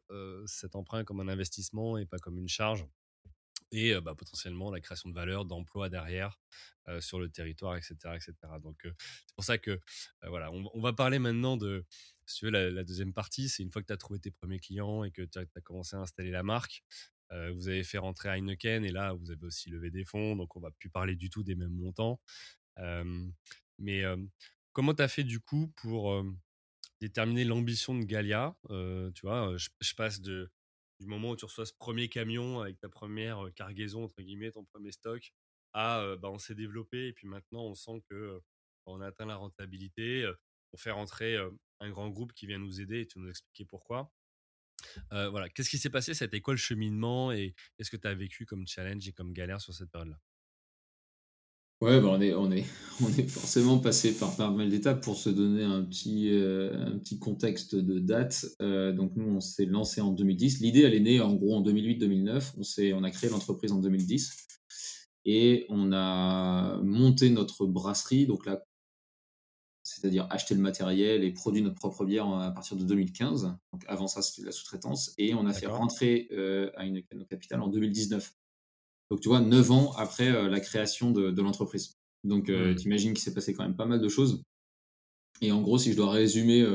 cet emprunt comme un investissement et pas comme une charge et bah, potentiellement la création de valeur, d'emplois derrière sur le territoire, etc. etc. Donc c'est pour ça que voilà, on, va parler maintenant de si tu veux, la, deuxième partie, c'est une fois que tu as trouvé tes premiers clients et que tu as, commencé à installer la marque, vous avez fait rentrer Heineken et là vous avez aussi levé des fonds, donc on va plus parler du tout des mêmes montants. mais comment tu as fait du coup pour déterminer l'ambition de Galia? Tu vois, je passe de du moment où tu reçois ce premier camion avec ta première cargaison, entre guillemets, ton premier stock, à bah, on s'est développé et puis maintenant on sent que on a atteint la rentabilité, on fait rentrer un grand groupe qui vient nous aider et tu nous expliquer pourquoi. voilà, qu'est-ce qui s'est passé C'était quoi le cheminement et qu'est-ce que tu as vécu comme challenge et comme galère sur cette période-là? Ouais, bah, on, est, on, est, on est forcément passé par pas mal d'étapes pour se donner un petit, euh, un petit contexte de date. Euh, donc nous, on s'est lancé en 2010. L'idée, elle est née en gros en 2008-2009. On, on a créé l'entreprise en 2010 et on a monté notre brasserie. Donc là, c'est-à-dire acheter le matériel et produire notre propre bière à partir de 2015. Donc avant ça, c'était la sous-traitance. Et on a fait rentrer à une capitale en 2019. Donc tu vois, neuf ans après la création de, l'entreprise. Donc mmh. tu imagines qu'il s'est passé quand même pas mal de choses. Et en gros, si je dois résumer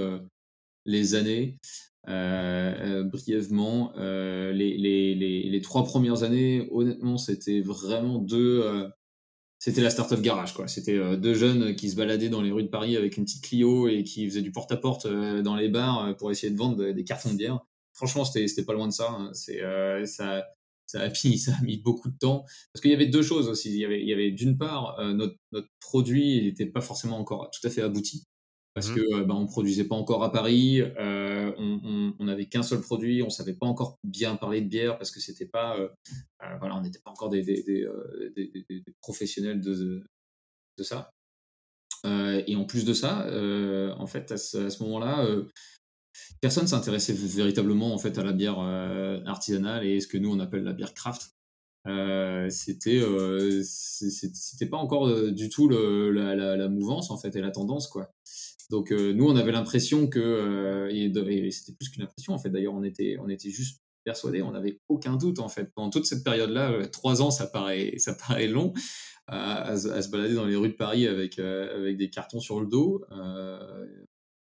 les années, brièvement, les, les, les, trois premières années, honnêtement, c'était vraiment deux, c'était la start-up garage, quoi. C'était euh, deux jeunes qui se baladaient dans les rues de Paris avec une petite Clio et qui faisaient du porte-à-porte euh, dans les bars euh, pour essayer de vendre des cartons de bière. Franchement, c'était pas loin de ça. Hein. C'est ça. Ça a, mis, ça a mis beaucoup de temps parce qu'il y avait deux choses aussi. Il y avait, il y avait d'une part notre, notre produit n'était pas forcément encore tout à fait abouti parce mmh que bah, on produisait pas encore à Paris, on n'avait qu'un seul produit, on savait pas encore bien parler de bière parce que c'était pas, voilà, on n'était pas encore des, des, des, professionnels de, de ça. et en plus de ça, en fait, à ce, moment-là, personne s'intéressait véritablement en fait à la bière artisanale et ce que nous on appelle la bière craft. c'était c'était pas encore du tout la, mouvance en fait et la tendance quoi donc euh, nous, on avait l'impression que, euh, et, c'était plus qu'une impression en fait. D'ailleurs, on était, on était juste persuadés, on n'avait aucun doute en fait. Pendant toute cette période-là, euh, trois ans, ça paraît, ça paraît long à, se balader dans les rues de Paris avec, avec des cartons sur le dos.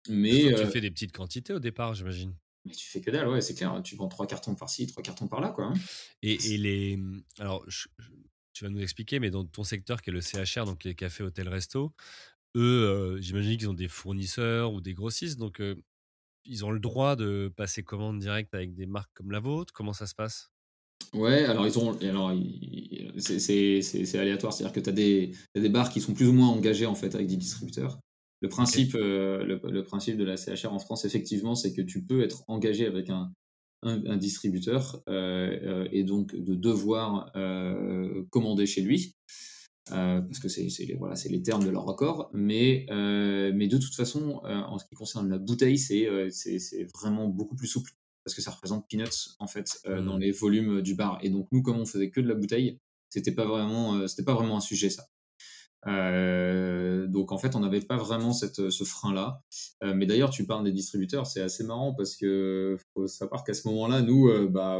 Mais tu fais des petites quantités au départ, j'imagine. Mais tu fais que dalle, ouais, c'est clair. Tu vends trois cartons par-ci, trois cartons par-là, quoi. Hein. Et, et, les, alors, tu vas nous expliquer, mais dans ton secteur qui est le CHR, donc les cafés, hôtels, restos, eux, j'imagine qu'ils ont des fournisseurs ou des grossistes, donc ils ont le droit de passer commande directe avec des marques comme la vôtre? Comment ça se passe? Ouais, alors ils ont, alors c'est aléatoire, c'est-à-dire que tu as des, des bars qui sont plus ou moins engagés en fait avec des distributeurs. Le principe, le, principe de la CHR en France, effectivement, c'est que tu peux être engagé avec un, un, distributeur et donc de devoir commander chez lui. Euh, parce que c'est voilà, les termes de leur accord. Mais, euh, mais de toute façon, euh, en ce qui concerne la bouteille, c'est vraiment beaucoup plus souple parce que ça représente peanuts en fait dans mmh. les volumes du bar. Et donc nous, comme on faisait que de la bouteille, c'était pas vraiment c'était pas vraiment un sujet ça. Donc en fait, on n'avait pas vraiment cette, ce frein-là. mais d'ailleurs, tu parles des distributeurs, c'est assez marrant parce que faut savoir qu'à ce moment-là, nous, bah,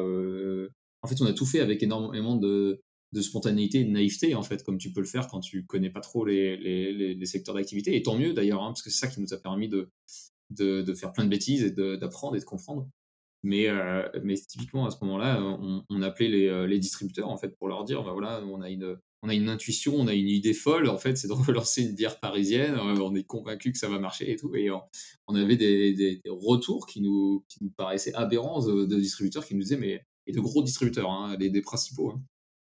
en fait, on a tout fait avec énormément de, spontanéité et de naïveté, en fait, comme tu peux le faire quand tu connais pas trop les, les, secteurs d'activité. Et tant mieux d'ailleurs, hein, parce que c'est ça qui nous a permis de, de, faire plein de bêtises et d'apprendre et de comprendre. Mais, euh, mais typiquement, à ce moment-là, on, appelait les, euh, les, distributeurs, en fait, pour leur dire, bah voilà, on a une, on a une intuition, on a une idée folle, en fait, c'est de relancer une bière parisienne, euh, on est convaincu que ça va marcher et tout. Et on, avait des, des, retours qui nous, qui nous paraissaient aberrants de, distributeurs qui nous disaient, mais, et de gros distributeurs, hein, des, principaux, hein,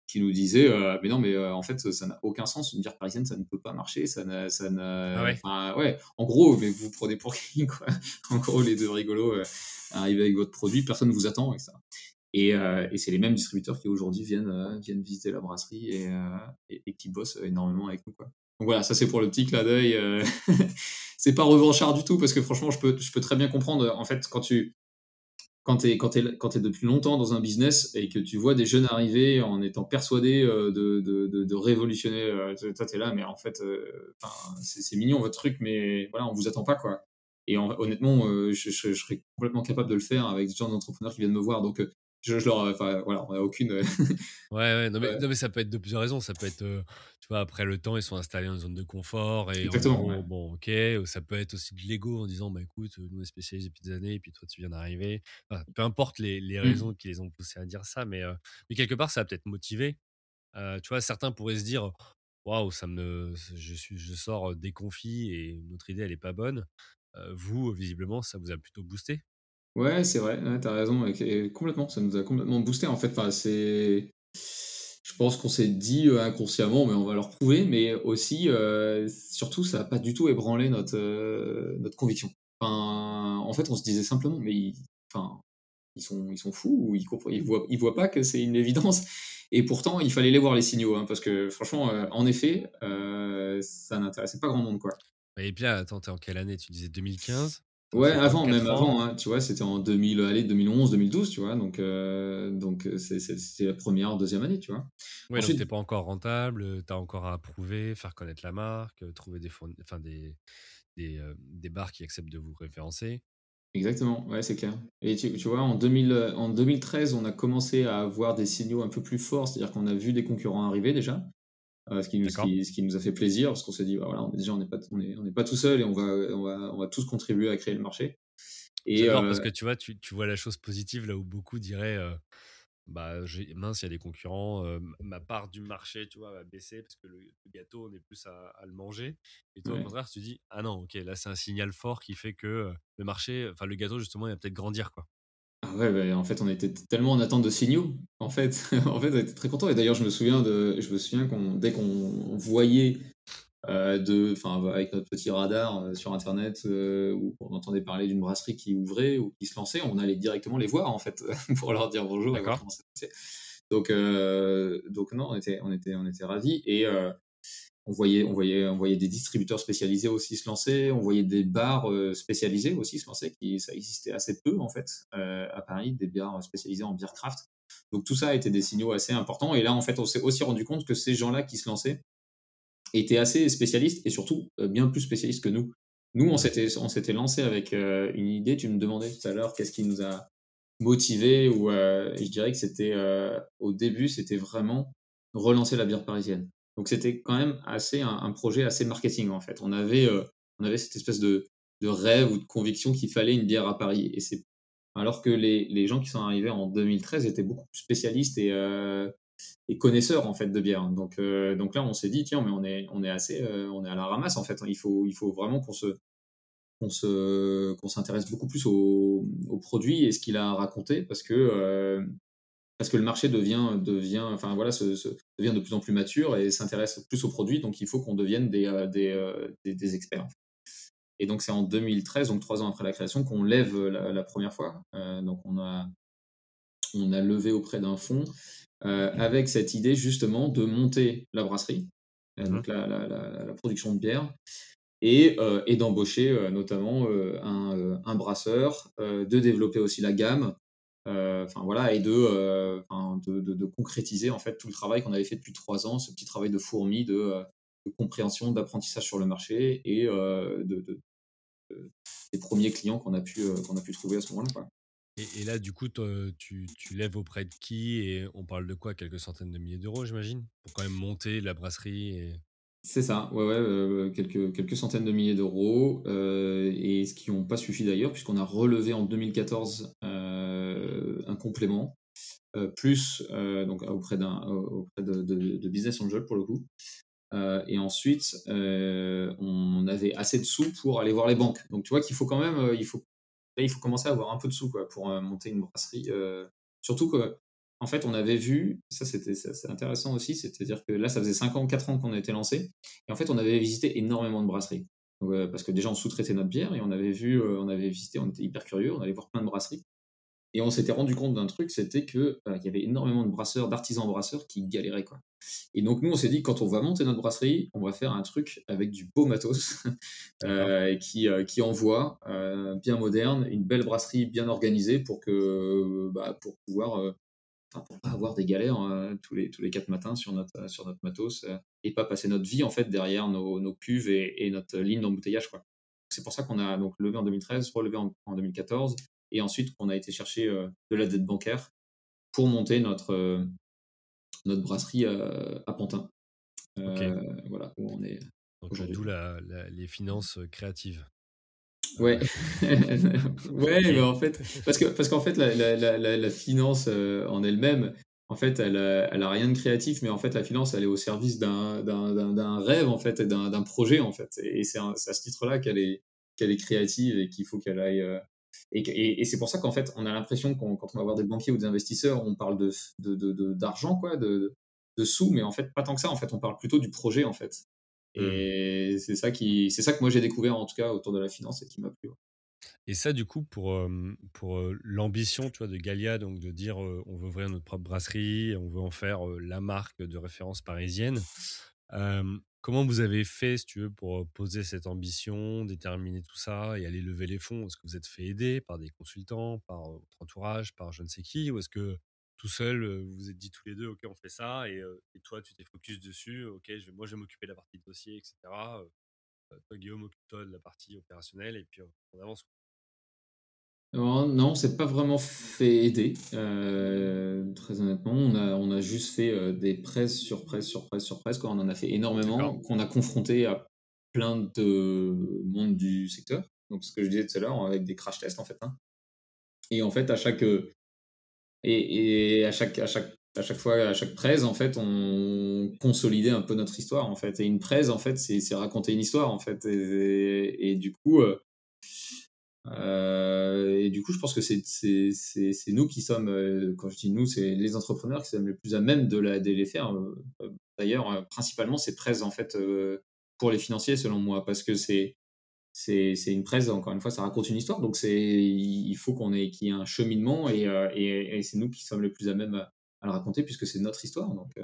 qui nous disait euh, mais non mais euh, en fait ça n'a aucun sens. Une bière parisienne ça ne peut pas marcher. Ça n'a ça ah ouais. en gros mais vous prenez pour qui quoi? En gros les deux rigolos euh, arrivez avec votre produit. Personne ne vous attend et ça et, et c'est les mêmes distributeurs qui aujourd'hui viennent viennent visiter la brasserie et, et, qui bossent énormément avec nous quoi donc voilà ça c'est pour le petit clin d'œil c'est pas revanchard du tout parce que franchement je peux je peux très bien comprendre en fait quand tu quand tu es, quand es, quand es depuis longtemps dans un business et que tu vois des jeunes arriver en étant persuadés euh, de, de, de, révolutionner, euh, toi tu es là, mais en fait, euh, c'est mignon votre truc, mais voilà, on vous attend pas. quoi. Et honnêtement, je, je, serais complètement capable de le faire avec des gens d'entrepreneurs qui viennent me voir. Donc, je, je leur, enfin, voilà, on n'a aucune. ouais, ouais, non mais, non mais, ça peut être de plusieurs raisons. Ça peut être, tu vois, après le temps, ils sont installés dans une zone de confort et bon, ok. Ça peut être aussi de l'ego en disant, bah écoute, nous on est spécialisés depuis des années et puis toi tu viens d'arriver. peu importe les, les mmh. raisons qui les ont poussés à dire ça, mais, mais quelque part ça a peut-être motivé. tu vois, certains pourraient se dire, waouh, ça me, je suis, je sors déconfit et notre idée elle est pas bonne. vous, visiblement, ça vous a plutôt boosté? Ouais, c'est vrai, tu as raison, complètement, ça nous a complètement boosté en fait. Enfin, c'est je pense qu'on s'est dit, euh, inconsciemment, mais on va leur prouver, mais aussi, euh, surtout, ça a pas du tout ébranlé notre, euh, notre conviction. En fait, on se disait simplement: «Mais ils enfin, ils sont ils sont fous ou ils voient ils voient pas que c'est une évidence?» et pourtant, il fallait les voir les signaux, hein, parce que franchement, en effet, ça n'intéressait pas grand monde, quoi. Et puis attends, tu en quelle année? Tu disais 2015? Ouais, avant, même avant, hein, tu vois, c'était en 2000, allez, 2011, 2012, tu vois, donc euh, donc euh, c'est la première, deuxième année, tu vois. Ouais, Ensuite, t'es pas encore rentable, tu as encore à prouver, faire connaître la marque, trouver des, enfin, des, des, des bars qui acceptent de vous référencer. Exactement, ouais, c'est clair. Et tu, tu vois, en, 2000, en 2013, on a commencé à avoir des signaux un peu plus forts, c'est-à-dire qu'on a vu des concurrents arriver déjà, ce, qui nous, ce, qui, ce, qui nous, a fait plaisir, parce qu'on s'est dit, bah, voilà, on déjà, on n'est pas, on est, on est pas tout seul et on va, on, va, on va tous contribuer à créer le marché. Et euh... parce que tu vois, tu, tu, vois la chose positive là où beaucoup diraient bah mince, il y a des concurrents, ma part du marché, tu vois, va baisser parce que le, gâteau, on est plus à, le manger. Et toi, au contraire, tu dis, ah non, ok, là, c'est un signal fort qui fait que le marché, enfin, le gâteau, justement, il va peut-être grandir, quoi. Ouais, bah, en fait, on était tellement en attente de signaux. En fait, en fait, on était très contents. Et d'ailleurs, je me souviens de, je me souviens qu'on, dès qu'on voyait euh, de, enfin, avec notre petit radar euh, sur Internet, euh, où on entendait parler d'une brasserie qui ouvrait ou qui se lançait, on allait directement les voir en fait pour leur dire bonjour. Et donc, donc non, on était, on était, on était ravis et on voyait, on voyait, on voyait des distributeurs spécialisés aussi se lancer, on voyait des bars spécialisés aussi se lancer, qui ça existait assez peu en fait à Paris, des bars spécialisés en beer craft. Donc tout ça a été des signaux assez importants. Et là, en fait, on s'est aussi rendu compte que ces gens-là qui se lançaient, était assez spécialiste et surtout euh, bien plus spécialiste que nous. Nous, on s'était, on s'était lancé avec euh, une idée. Tu me demandais tout à l'heure qu'est-ce qui nous a motivé ou euh, je dirais que c'était au début, c'était vraiment relancer la bière parisienne. Donc c'était quand même assez un, projet assez marketing en fait. On avait, on avait cette espèce de, de rêve ou de conviction qu'il fallait une bière à Paris. Et c'est alors que les, les, gens qui sont arrivés en 2013 étaient beaucoup plus spécialistes et et connaisseurs en fait de bière. Donc, euh, donc là, on s'est dit tiens, mais on est, on est assez, euh, on est à la ramasse en fait. Il faut, il faut vraiment qu'on se, qu'on se, qu'on s'intéresse beaucoup plus au, au, produit et ce qu'il a raconté parce que euh, parce que le marché devient, devient, enfin voilà, se, devient de plus en plus mature et s'intéresse plus aux produits. Donc il faut qu'on devienne des, des, des, experts. Et donc c'est en 2013, donc trois ans après la création, qu'on lève la, la première fois. donc on a on a levé auprès d'un fonds euh, avec cette idée justement de monter la brasserie, euh, donc la, la, la, production de bière, et, euh, et d'embaucher notamment un, un, brasseur, de développer aussi la gamme, enfin voilà, et de, de, de, de, concrétiser en fait tout le travail qu'on avait fait depuis trois ans, ce petit travail de fourmi de, compréhension, d'apprentissage sur le marché et de, des premiers clients qu'on a pu qu'on a pu trouver à ce moment-là. Et, là, du coup, tu, tu, lèves auprès de qui Et on parle de quoi? Quelques centaines de milliers d'euros, j'imagine? Pour quand même monter la brasserie et... C'est ça, ouais, ouais, euh, quelques, quelques centaines de milliers d'euros, euh, et ce qui n'ont pas suffi d'ailleurs, puisqu'on a relevé en 2014 euh, un complément, plus donc auprès, d'un, auprès de, de, Business Angel pour le coup. et ensuite, on avait assez de sous pour aller voir les banques. Donc tu vois qu'il faut quand même, il faut il faut commencer à avoir un peu de sous quoi, pour euh, monter une brasserie. Euh, surtout que, en fait, on avait vu, ça c'était intéressant aussi, c'est-à-dire que là, ça faisait 5 ans, 4 ans qu'on a été lancé, et en fait, on avait visité énormément de brasseries. Euh, parce que déjà, on sous-traitait notre bière, et on avait vu, on avait visité, on était hyper curieux, on allait voir plein de brasseries. Et on s'était rendu compte d'un truc, c'était qu'il il y avait énormément de brasseurs, d'artisans brasseurs qui galéraient. Quoi. Et donc nous, on s'est dit, quand on va monter notre brasserie, on va faire un truc avec du beau matos, euh, qui, euh, qui envoie, euh, bien moderne, une belle brasserie bien organisée pour, que, bah, pour pouvoir... Pour pas avoir des galères tous, les, tous les quatre matins sur notre, sur notre matos et pas passer notre vie en fait derrière nos, nos cuves et, et, notre ligne d'embouteillage. C'est pour ça qu'on a donc levé en 2013, relevé en, en 2014 et ensuite on a été chercher euh, de la dette bancaire pour monter notre, euh, notre brasserie euh, à Pantin. Voilà, où on est. D'où les finances créatives. Ouais, ouais, mais en fait, parce que parce qu'en fait la, la, la, la, finance en elle-même, en fait, elle a, elle a, rien de créatif, mais en fait la finance, elle est au service d'un rêve en fait d'un projet en fait, et c'est à ce titre-là qu'elle est qu'elle est créative et qu'il faut qu'elle aille et, c'est pour ça qu'en fait, on a l'impression qu'on, quand on va voir des banquiers ou des investisseurs, on parle de, d'argent, quoi, de, de, sous, mais en fait, pas tant que ça. En fait, on parle plutôt du projet, en fait. Et mmh. c'est ça qui, c'est ça que moi j'ai découvert en tout cas autour de la finance et qui m'a plu. Et ça, du coup, pour, pour l'ambition, tu vois, de Galia, donc de dire on veut ouvrir notre propre brasserie, on veut en faire la marque de référence parisienne. Comment vous avez fait, si tu veux, pour poser cette ambition, déterminer tout ça et aller lever les fonds? Est-ce que vous êtes fait aider par des consultants, par votre entourage, par je ne sais qui? Ou est-ce que tout seul, vous vous êtes dit tous les deux, OK, on fait ça et, toi, tu t'es focus dessus, OK, moi, je vais m'occuper de la partie dossier, etc. toi, Guillaume, occupe-toi de la partie opérationnelle et puis on avance. Non, non, c'est pas vraiment fait aider, très honnêtement. On a, on a juste fait des presses sur presses sur presses sur presses. On en a fait énormément, qu'on a confronté à plein de monde du secteur. Donc, ce que je disais tout à l'heure, avec des crash tests, en fait. Hein. Et en fait, à chaque, et, et, à chaque, à chaque, à chaque fois, à chaque presse, en fait, on consolidait un peu notre histoire, en fait. Et une presse, en fait, c'est raconter une histoire, en fait. Et, et du coup, euh, euh, et du coup, je pense que c'est nous qui sommes, euh, quand je dis nous, c'est les entrepreneurs qui sommes les plus à même de, la, de les faire. D'ailleurs, principalement, c'est presse, en fait, pour les financiers, selon moi, parce que c'est c'est une presse, encore une fois, ça raconte une histoire, donc il faut qu'on ait qu'il y ait un cheminement et, et, et c'est nous qui sommes les plus à même à, le raconter puisque c'est notre histoire. Donc,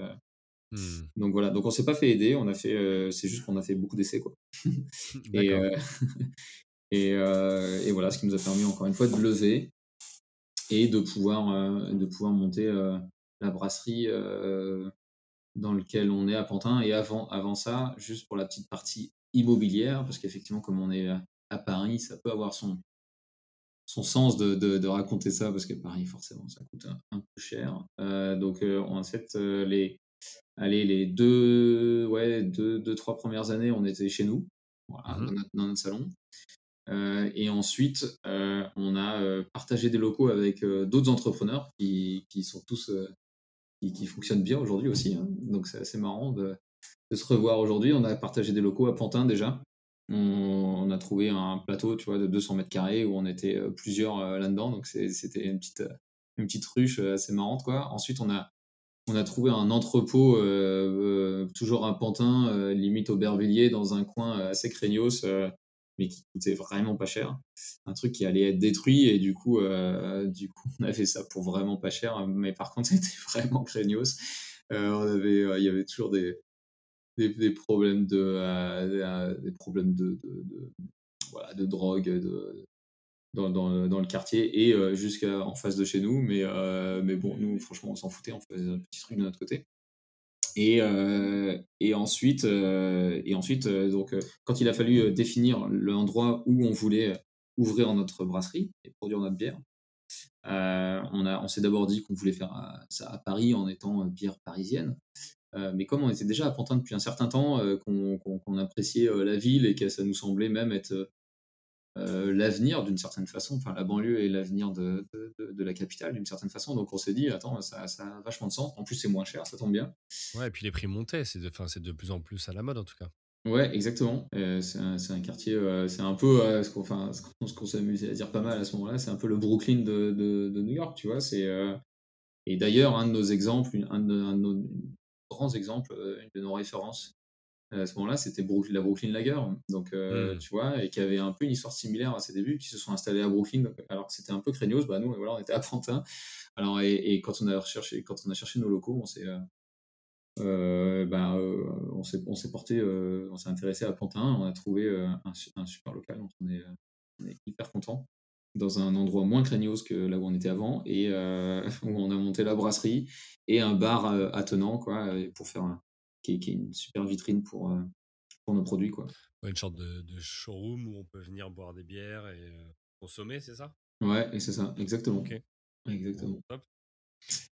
mmh. donc voilà, donc on s'est pas fait aider, on a fait, c'est juste qu'on a fait beaucoup d'essais quoi. et, et, et, voilà, ce qui nous a permis encore une fois de lever et de pouvoir, de pouvoir monter la brasserie dans lequel on est à Pantin. Et avant, avant ça, juste pour la petite partie immobilière, parce qu'effectivement, comme on est à Paris, ça peut avoir son, son sens de, de, raconter ça, parce que Paris, forcément, ça coûte un, peu cher. Euh, donc, euh, en fait, euh, les, allez, les deux, ouais, deux, deux, trois premières années, on était chez nous, voilà, mmh dans, notre, salon. Et ensuite, on a partagé des locaux avec d'autres entrepreneurs qui, sont tous, qui, fonctionnent bien aujourd'hui aussi. Hein. Donc, c'est assez marrant de, se revoir aujourd'hui. On a partagé des locaux à Pantin déjà. On, a trouvé un plateau, tu vois, de 200 mètres carrés où on était euh, plusieurs euh, là-dedans. Donc c'était une petite, une petite ruche euh, assez marrante, quoi. Ensuite, on a, on a trouvé un entrepôt, toujours un Pantin, limite Aubervilliers, dans un coin assez craignos, mais qui coûtait vraiment pas cher. Un truc qui allait être détruit et du coup, du coup, on avait ça pour vraiment pas cher. Mais par contre, c'était vraiment craignos. on avait, il y avait toujours des, des, problèmes de, euh, des problèmes de, voilà, de drogue de, dans, dans, le quartier et euh, jusqu'en face de chez nous. Mais, euh, mais bon, nous, franchement, on s'en foutait, on faisait un petit truc de notre côté. Et, et ensuite, et ensuite donc, quand il a fallu définir l'endroit où on voulait ouvrir notre brasserie et produire notre bière, on, a, on s'est d'abord dit qu'on voulait faire ça à Paris en étant bière parisienne. Euh, mais comme on était déjà à Pantin depuis un certain temps, euh, qu'on appréciait euh, la ville et que ça nous semblait même être l'avenir d'une certaine façon, enfin la banlieue est l'avenir de, de, la capitale d'une certaine façon. Donc on s'est dit, attends, ça, ça, a vachement de sens. En plus, c'est moins cher, ça tombe bien. Ouais, et puis les prix montaient, c'est de, de plus en plus à la mode en tout cas. Ouais, exactement. c'est un, un, quartier, c'est un peu ce qu'on qu s'amusait à dire pas mal à ce moment-là, c'est un peu le Brooklyn de, de, New York, tu vois. C'est et d'ailleurs, un de nos exemples, un de, un nos, grands exemples, euh, une de nos références à ce moment-là, c'était la Brooklyn Lager, donc euh, mmh. tu vois, et qui avait un peu une histoire similaire à ses débuts, qui se sont installés à Brooklyn, alors que c'était un peu craignos, bah nous, voilà, on était à Pantin. Alors et, quand on a recherché, quand on a cherché nos locaux, on s'est, euh, bah, on s'est, on s'est porté, on s'est intéressé à Pantin, on a trouvé un, super local, donc on est, on est hyper content. Dans un endroit moins craignos que là où on était avant, et euh, où on a monté la brasserie et un bar euh, attenant, quoi, pour faire un, qui, est, une super vitrine pour, euh, pour nos produits, quoi. une sorte de, showroom où on peut venir boire des bières et consommer, c'est ça? Ouais, et c'est ça, exactement. Exactement.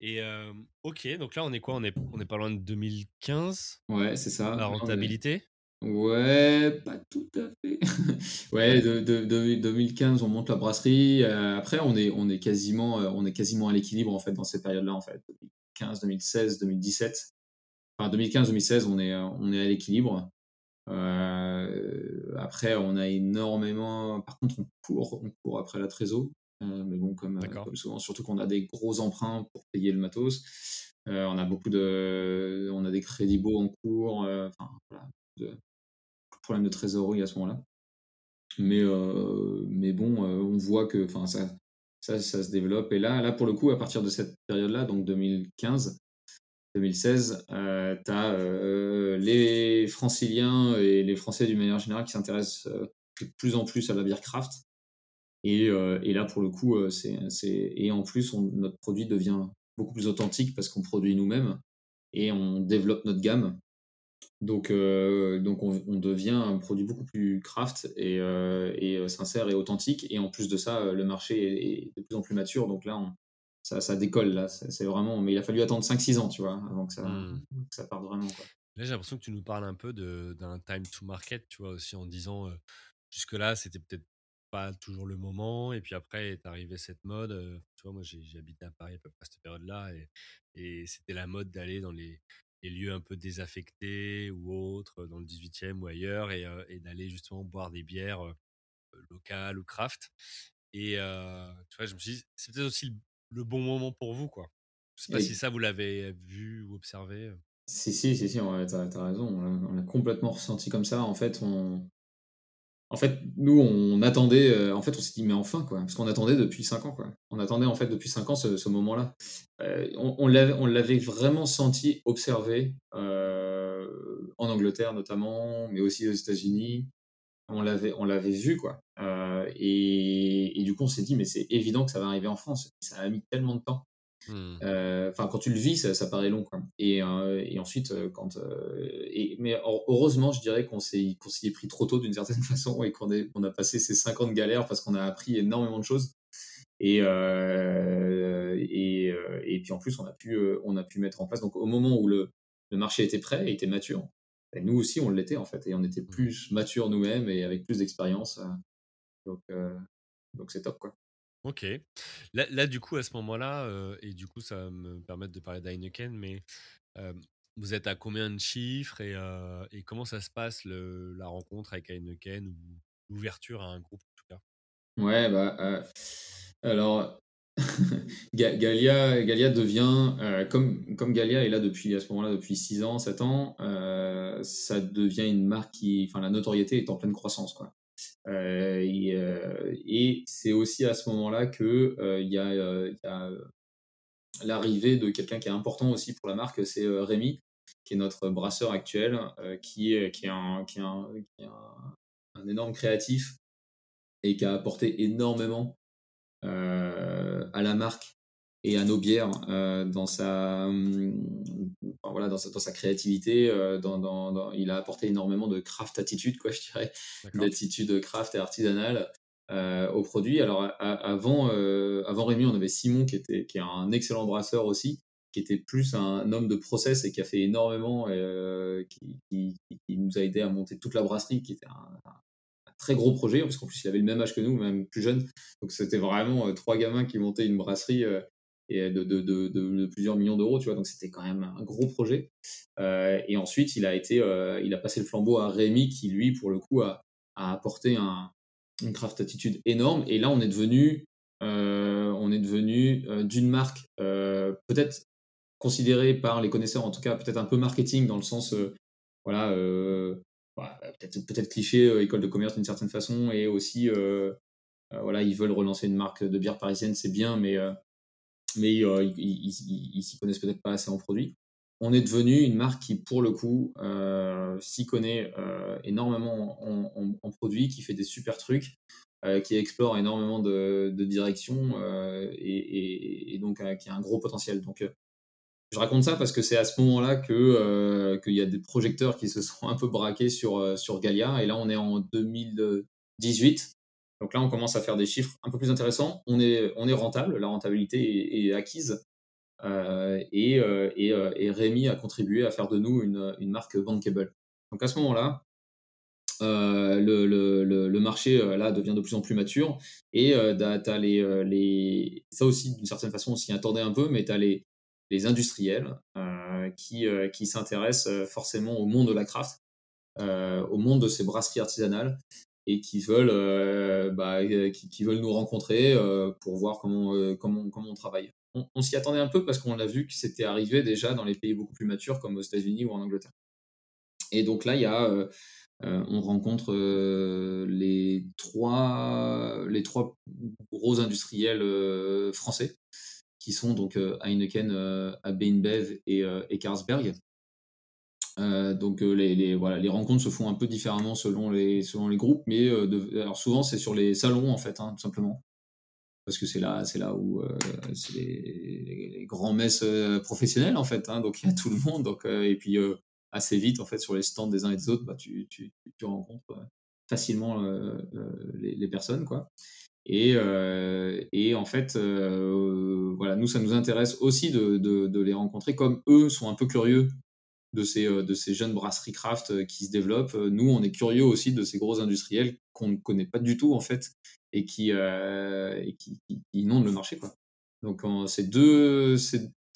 Et ok, donc là on est quoi? On est on est pas loin de 2015. Ouais, c'est ça. La rentabilité? Ouais, pas tout à fait. ouais, de, de, de, 2015, on monte la brasserie. Euh, après, on est, on est quasiment, euh, on est quasiment à l'équilibre en fait dans ces périodes-là en fait. 2015, 2016, 2017. Enfin, 2015, 2016, on est, on est à l'équilibre. Euh, après, on a énormément. Par contre, on court, on court après la trésor. mais bon, comme, comme souvent, surtout qu'on a des gros emprunts pour payer le matos. on a beaucoup de, on a des crédits beaux en cours. Enfin, voilà, de, problème de trésorerie à ce moment-là. Mais, euh, mais bon, euh, on voit que ça, ça, ça se développe. Et là, là, pour le coup, à partir de cette période-là, donc 2015, 2016, euh, tu as euh, les franciliens et les Français d'une manière générale qui s'intéressent de plus en plus à la bière craft. Et, et là, pour le coup, c'est, et en plus, notre produit devient beaucoup plus authentique parce qu'on produit nous-mêmes et on développe notre gamme Donc, donc on, devient un produit beaucoup plus craft et, sincère et authentique. Et en plus de ça, le marché est, de plus en plus mature. Donc là, on, ça, ça, décolle. Là, c'est vraiment. Mais il a fallu attendre 5-6 ans, tu vois, avant que ça, mmh. que ça parte vraiment. Quoi. Là, j'ai l'impression que tu nous parles un peu d'un time to market, tu vois, aussi en disant jusque-là, c'était peut-être pas toujours le moment. Et puis après est arrivée cette mode. tu vois, moi, habité à Paris à peu près à cette période-là. Et, et c'était la mode d'aller dans les, les, lieux un peu désaffectés ou autres, dans le 18e ou ailleurs, et, et d'aller justement boire des bières locales ou craft. Et tu vois, je me suis dit, c'est peut-être aussi le, bon moment pour vous, quoi. Je sais pas si ça, vous l'avez vu ou observé. Si, si, si, si, t'as as raison. On l'a complètement ressenti comme ça. En fait, on, en fait, nous, on attendait, euh, en fait, on s'est dit, mais enfin, quoi, parce qu'on attendait depuis 5 ans, quoi. On attendait, en fait, depuis 5 ans ce, moment-là. Euh, on, on l'avait vraiment senti, observé, euh, en Angleterre notamment, mais aussi aux États-Unis. On l'avait, on l'avait vu, quoi. Et, et, du coup, on s'est dit, mais c'est évident que ça va arriver en France. Ça a mis tellement de temps. Mmh. Euh, enfin, quand tu le vis, ça, paraît long. Quoi. Et, euh, et ensuite, euh, quand. Et, mais heureusement, je dirais qu'on s'y est pris trop tôt d'une certaine façon et qu'on on a passé ces 5 ans de galère parce qu'on a appris énormément de choses. Et, et, et, puis en plus, on a, pu, on a pu mettre en place. Donc, au moment où le, le marché était prêt, était mature, et nous aussi, on l'était en fait. Et on était mmh. plus mature nous-mêmes et avec plus d'expérience. Donc, donc c'est top quoi. Ok. Là, là, du coup, à ce moment-là, et du coup, ça va me permettre de parler d'Heineken, mais vous êtes à combien de chiffres et, et comment ça se passe le, la rencontre avec Heineken ou l'ouverture à un groupe en tout cas? Ouais, bah, alors, Galia, Galia devient, comme, comme Galia est là depuis, à ce moment-là, depuis 6 ans, 7 ans, ça devient une marque qui, enfin, la notoriété est en pleine croissance, quoi. Euh, euh, et, c'est aussi à ce moment-là que euh, il y a, l'arrivée de quelqu'un qui est important aussi pour la marque, c'est Rémi, qui est notre brasseur actuel, qui, est, qui, est un, énorme créatif et qui a apporté énormément à la marque et à nos bières euh, dans, sa, hum, voilà, dans, sa, dans sa créativité. Euh, dans, dans, il a apporté énormément de craft attitude, quoi, je dirais, d'attitude craft et artisanale euh, au produit. Alors avant, avant Rémi, on avait Simon qui, était, qui est un excellent brasseur aussi, qui était plus un homme de process et qui a fait énormément, qui, qui, qui, nous a aidé à monter toute la brasserie, qui était un, très gros projet, parce qu'en plus il avait le même âge que nous, même plus jeune. Donc c'était vraiment trois gamins qui montaient une brasserie et de, de, plusieurs millions d'euros, tu vois. Donc c'était quand même un gros projet. Euh, et ensuite, il a été, euh, il a passé le flambeau à Rémi, qui lui, pour le coup, a, apporté un, une craft attitude énorme. Et là, on est devenu, euh, on est devenu d'une marque peut-être considérée par les connaisseurs, en tout cas peut-être un peu marketing dans le sens, voilà, bah, peut-être cliché, école de commerce d'une certaine façon, et aussi voilà, ils veulent relancer une marque de bière parisienne, c'est bien, mais mais euh, ils, s'y connaissent peut-être pas assez en produit. On est devenu une marque qui, pour le coup, euh, s'y connaît euh, énormément en, produits, qui fait des super trucs, qui explore énormément de, directions et, donc qui a un gros potentiel. Donc, je raconte ça parce que c'est à ce moment-là que qu'il y a des projecteurs qui se sont un peu braqués sur sur Galia. Et là, on est en 2018. Donc là, on commence à faire des chiffres un peu plus intéressants. On est, on est rentable, la rentabilité est, acquise. Euh, et, euh, et, euh, Rémi a contribué à faire de nous une, une marque bankable. Donc à ce moment-là, le, le, le, marché là devient de plus en plus mature et as les, les, ça aussi d'une certaine façon on s'y attendait un peu, mais tu as les, les industriels qui, qui s'intéressent forcément au monde de la craft, au monde de ces brasseries artisanales et qui veulent, euh, bah, euh, nous rencontrer euh, pour voir comment, on travaille. On, s'y attendait un peu parce qu'on a vu que c'était arrivé déjà dans les pays beaucoup plus matures comme aux États-Unis ou en Angleterre. Et donc là, on rencontre les trois gros industriels français qui sont donc Heineken, AB InBev et, et Carlsberg. Euh, donc euh, les, voilà, les rencontres se font un peu différemment selon les, selon les groupes, mais euh, alors souvent c'est sur les salons en fait, hein, tout simplement, parce que c'est là, c'est là où c'est les, grands messes professionnels en fait, hein, donc il y a tout le monde, donc et puis assez vite en fait sur les stands des uns et des autres, bah, tu, tu, tu rencontres facilement les, les, personnes quoi. Et, et en fait, voilà, nous ça nous intéresse aussi de, les rencontrer comme eux sont un peu curieux de ces, ces jeunes brasseries craft qui se développent. Nous, on est curieux aussi de ces gros industriels qu'on ne connaît pas du tout en fait et qui, inondent le marché. Donc c'est deux,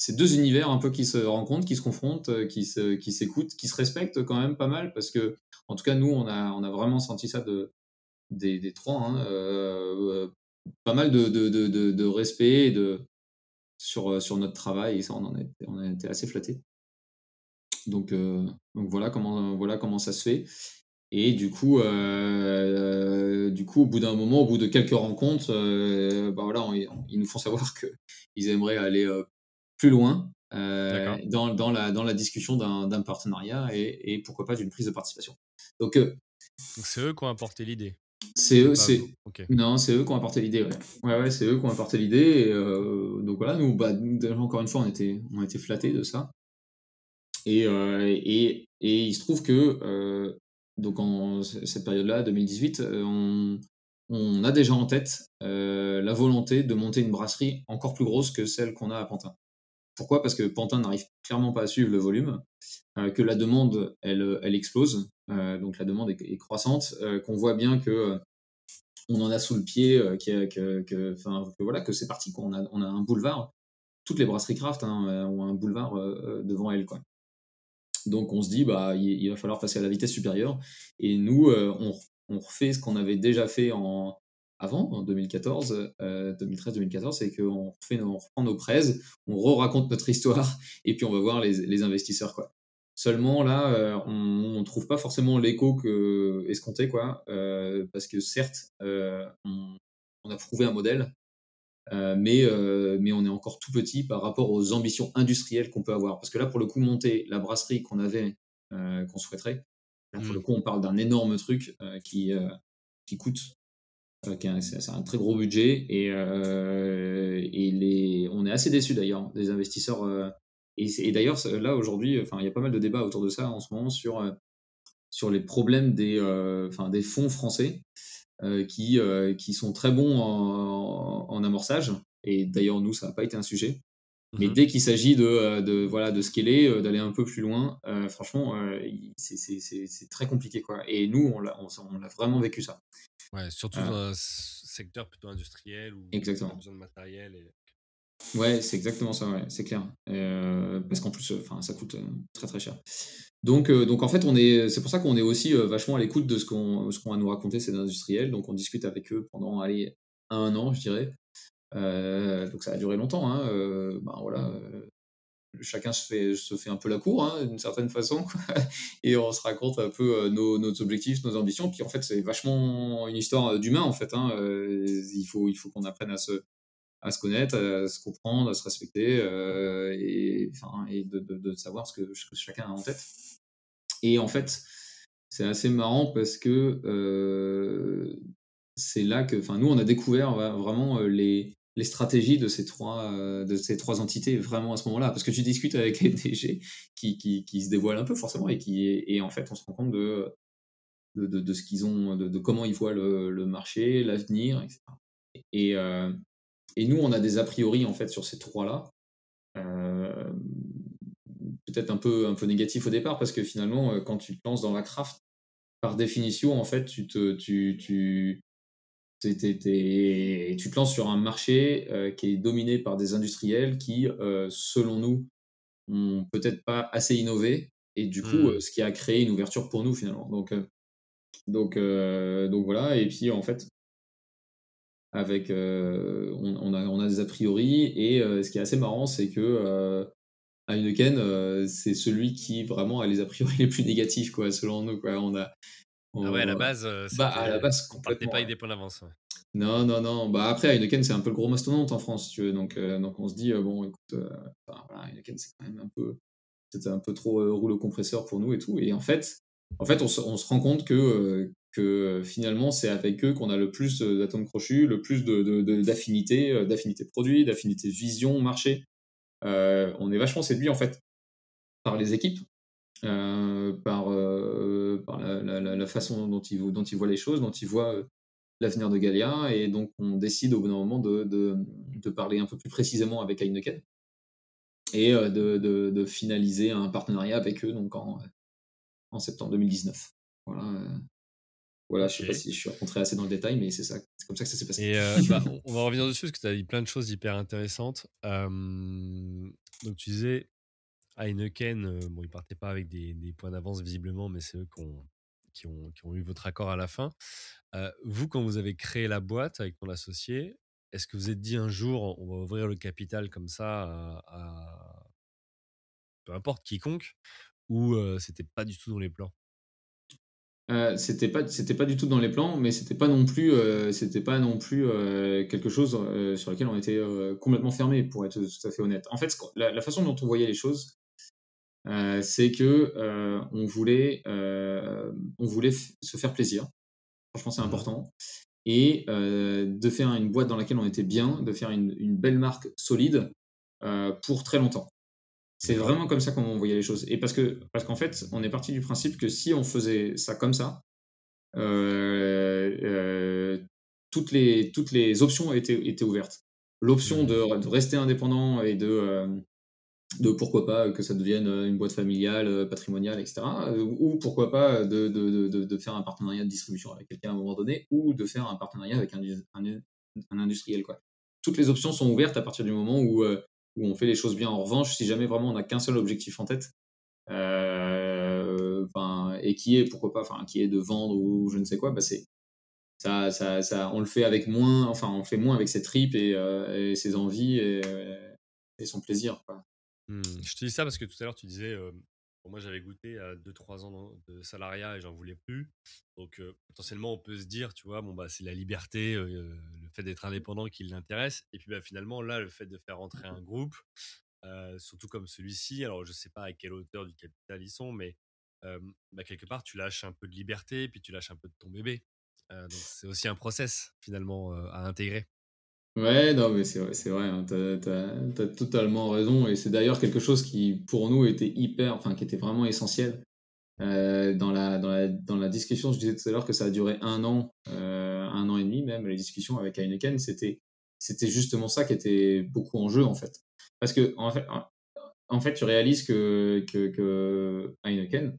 deux univers un peu qui se rencontrent, qui se confrontent, euh, qui s'écoutent, qui se respectent quand même pas mal parce que, en tout cas, nous, on a, on a vraiment senti ça de, des, des trois, hein, euh, pas mal de, de, de, de respect de, sur, sur notre travail et ça, on en a, on a été assez flattés. Donc, euh, donc voilà comment, voilà comment ça se fait. Et du coup, euh, du coup, au bout d'un moment, au bout de quelques rencontres, euh, bah voilà, ils nous font savoir qu'ils aimeraient aller plus loin euh, dans, dans, la, dans la discussion d'un partenariat et, et, pourquoi pas d'une prise de participation. Donc, euh, c'est eux qui ont apporté l'idée. C'est eux, c'est non, c'est eux qui ont apporté l'idée. Ouais, ouais, c'est eux qui ont apporté l'idée. Euh, donc voilà, nous, bah, encore une fois, on était, on était flattés de ça. Et, et, et, il se trouve que donc en cette période-là, 2018, on, on a déjà en tête la volonté de monter une brasserie encore plus grosse que celle qu'on a à Pantin. Pourquoi? Parce que Pantin n'arrive clairement pas à suivre le volume, euh, que la demande, elle, elle explose, euh, donc la demande est, croissante, euh, qu'on voit bien que on en a sous le pied, que, voilà, que c'est parti, quoi. On, a, un boulevard. Toutes les brasseries craft hein, ont un boulevard devant elles. Donc on se dit, bah, il, va falloir passer à la vitesse supérieure. Et nous, on, on refait ce qu'on avait déjà fait en, avant, en 2014, 2013-2014, euh, c'est qu'on fait on reprend nos prêts, on re-raconte notre histoire, et puis on va voir les, investisseurs. Quoi. Seulement, là, euh, on ne trouve pas forcément l'écho que escompté, quoi, euh, parce que certes, on, a prouvé un modèle, mais, mais on est encore tout petit par rapport aux ambitions industrielles qu'on peut avoir. Parce que là, pour le coup, monter la brasserie qu'on avait, qu'on souhaiterait, là, pour le mmh. coup, on parle d'un énorme truc qui, qui coûte c'est un très gros budget et, euh, et les, on est assez déçus d'ailleurs des investisseurs. Euh, et, d'ailleurs là aujourd'hui, enfin il y a pas mal de débats autour de ça en ce moment sur euh, sur les problèmes des, enfin, des fonds français qui, qui sont très bons en, en amorçage. Et d'ailleurs nous ça n'a pas été un sujet. Mais mmh dès qu'il s'agit de, de, voilà, de scaler, d'aller un peu plus loin, franchement, c'est très compliqué. Quoi. Et nous, on l'a on, a vraiment vécu ça. Ouais, surtout dans un secteur plutôt industriel où exactement. on a besoin de matériel. Et... Ouais, c'est exactement ça, ouais, c'est clair. Euh, parce qu'en plus, enfin, ça coûte euh, très très cher. Donc, euh, donc en fait, on est, c'est pour ça qu'on est aussi vachement à l'écoute de ce qu'on, ce qu'on va nous raconter ces industriels. Donc, on discute avec eux pendant, allez, un an, je dirais. donc, ça a duré longtemps. Hein. ben voilà, chacun se fait, se fait un peu la cour, hein, d'une certaine façon, et on se raconte un peu euh, nos, objectifs, nos ambitions. Puis en fait, c'est vachement une histoire euh, d'humain, en fait. Hein, euh, il faut, il faut qu'on apprenne à se, à se connaître, à se comprendre, à se respecter, et, de, savoir ce que, chacun a en tête. Et en fait, c'est assez marrant parce que c'est là que, enfin, nous, on a découvert vraiment les les stratégies de ces trois, euh, de ces trois entités vraiment à ce moment-là. Parce que tu discutes avec les DG qui, qui, qui, se dévoilent un peu forcément et, qui, et en fait, on se rend compte de, de, de, ce qu'ils ont, de, comment ils voient le, le marché, l'avenir, etc. Et, euh, et nous, on a des a priori en fait sur ces trois-là. Euh, peut-être un peu, un peu négatif au départ parce que finalement, quand tu te lances dans la craft, par définition, en fait, tu te, tu, tu, tu te lances sur un marché euh, qui est dominé par des industriels qui, euh, selon nous, ont peut-être pas assez innové et du coup, mmh. euh, ce qui a créé une ouverture pour nous finalement. Donc, donc, donc voilà. Et puis en fait, avec, on, a, on a des a priori et ce qui est assez marrant, c'est que Heineken, c'est celui qui vraiment a les a priori les plus négatifs, quoi, selon nous. Quoi. On a, ah ouais, à la base, euh, bah, à la base complètement. pas avec des points d'avance. Non, non, non. Bah après, Heineken, c'est un peu le gros mastodonte en France, tu veux. Donc, euh, donc on se dit, euh, bon, écoute, voilà, Heineken, c'est quand même un peu, c'était un peu trop rouleau compresseur pour nous et tout. Et en fait, en fait, on se, on se rend compte que, que finalement, c'est avec eux qu'on a le plus d'atomes crochus, le plus d'affinité, de, de, d'affinité produit, d'affinité vision, marché. on est vachement séduit en fait par les équipes par, par la, façon dont il, dont il voit les choses, dont il voit l'avenir de Galia, et donc on décide au bout d'un moment de, de, parler un peu plus précisément avec Heineken et de, de, finaliser un partenariat avec eux donc en, en septembre 2019. Voilà. Voilà, je sais pas si je suis rentré assez dans le détail, mais c'est ça, c'est comme ça que ça s'est passé. Et bah, on, va revenir dessus parce que tu as dit plein de choses hyper intéressantes. donc tu disais Heineken, bon, ils partaient pas avec des, points d'avance visiblement, mais c'est eux qui ont, eu votre accord à la fin. vous, quand vous avez créé la boîte avec ton associé, est-ce que vous êtes dit un jour, on va ouvrir le capital comme ça à, peu importe quiconque, ou c'était pas du tout dans les plans? Euh, c'était pas pas du tout dans les plans, mais c'était pas non plus euh, pas non plus euh, quelque chose sur lequel on était complètement fermé pour être tout à fait honnête. En fait, la, façon dont on voyait les choses, c'est que on voulait on voulait se faire plaisir. Franchement, c'est mmh important et de faire une boîte dans laquelle on était bien, de faire une, une belle marque solide pour très longtemps. C'est vraiment comme ça qu'on voyait les choses. Et parce que parce qu'en fait, on est parti du principe que si on faisait ça comme ça, euh, euh, toutes, les, toutes les options étaient, étaient ouvertes. L'option mmh. de, rester indépendant et de, euh, de pourquoi pas que ça devienne une boîte familiale, patrimoniale, etc. ou pourquoi pas de, de, de, faire un partenariat de distribution avec quelqu'un à un moment donné, ou de faire un partenariat avec un, un, industriel. Quoi. Toutes les options sont ouvertes à partir du moment où où on fait les choses bien. En revanche, si jamais vraiment on n'a qu'un seul objectif en tête, euh, et qui est, pourquoi pas, qui est de vendre ou je ne sais quoi, bah c'est ça, ça, ça, on le fait avec moins, enfin, on fait moins avec ses tripes et, euh, ses envies et, son plaisir. Mmh. Je te dis ça parce que tout à l'heure tu disais, euh, moi j'avais goûté à 2-3 ans de salariat et j'en voulais plus. Donc potentiellement on peut se dire, tu vois, bon bah c'est la liberté, le fait d'être indépendant qui l'intéresse. Et puis bah, finalement là, le fait de faire rentrer un groupe, surtout comme celui-ci, alors je sais pas à quelle hauteur du capital ils sont, mais bah, quelque part tu lâches un peu de liberté, puis tu lâches un peu de ton bébé. donc c'est aussi un process finalement à intégrer. Ouais, non, mais c'est vrai, c'est vrai, hein, t'as, totalement raison. Et c'est d'ailleurs quelque chose qui, pour nous, était hyper, enfin, qui était vraiment essentiel. Euh, dans, la, dans, la, dans la discussion, je disais tout à l'heure que ça a duré un an, euh, un an et demi même, les discussions avec Heineken, c'était, justement ça qui était beaucoup en jeu, en fait. Parce que, en fait, tu réalises que, que, que Heineken,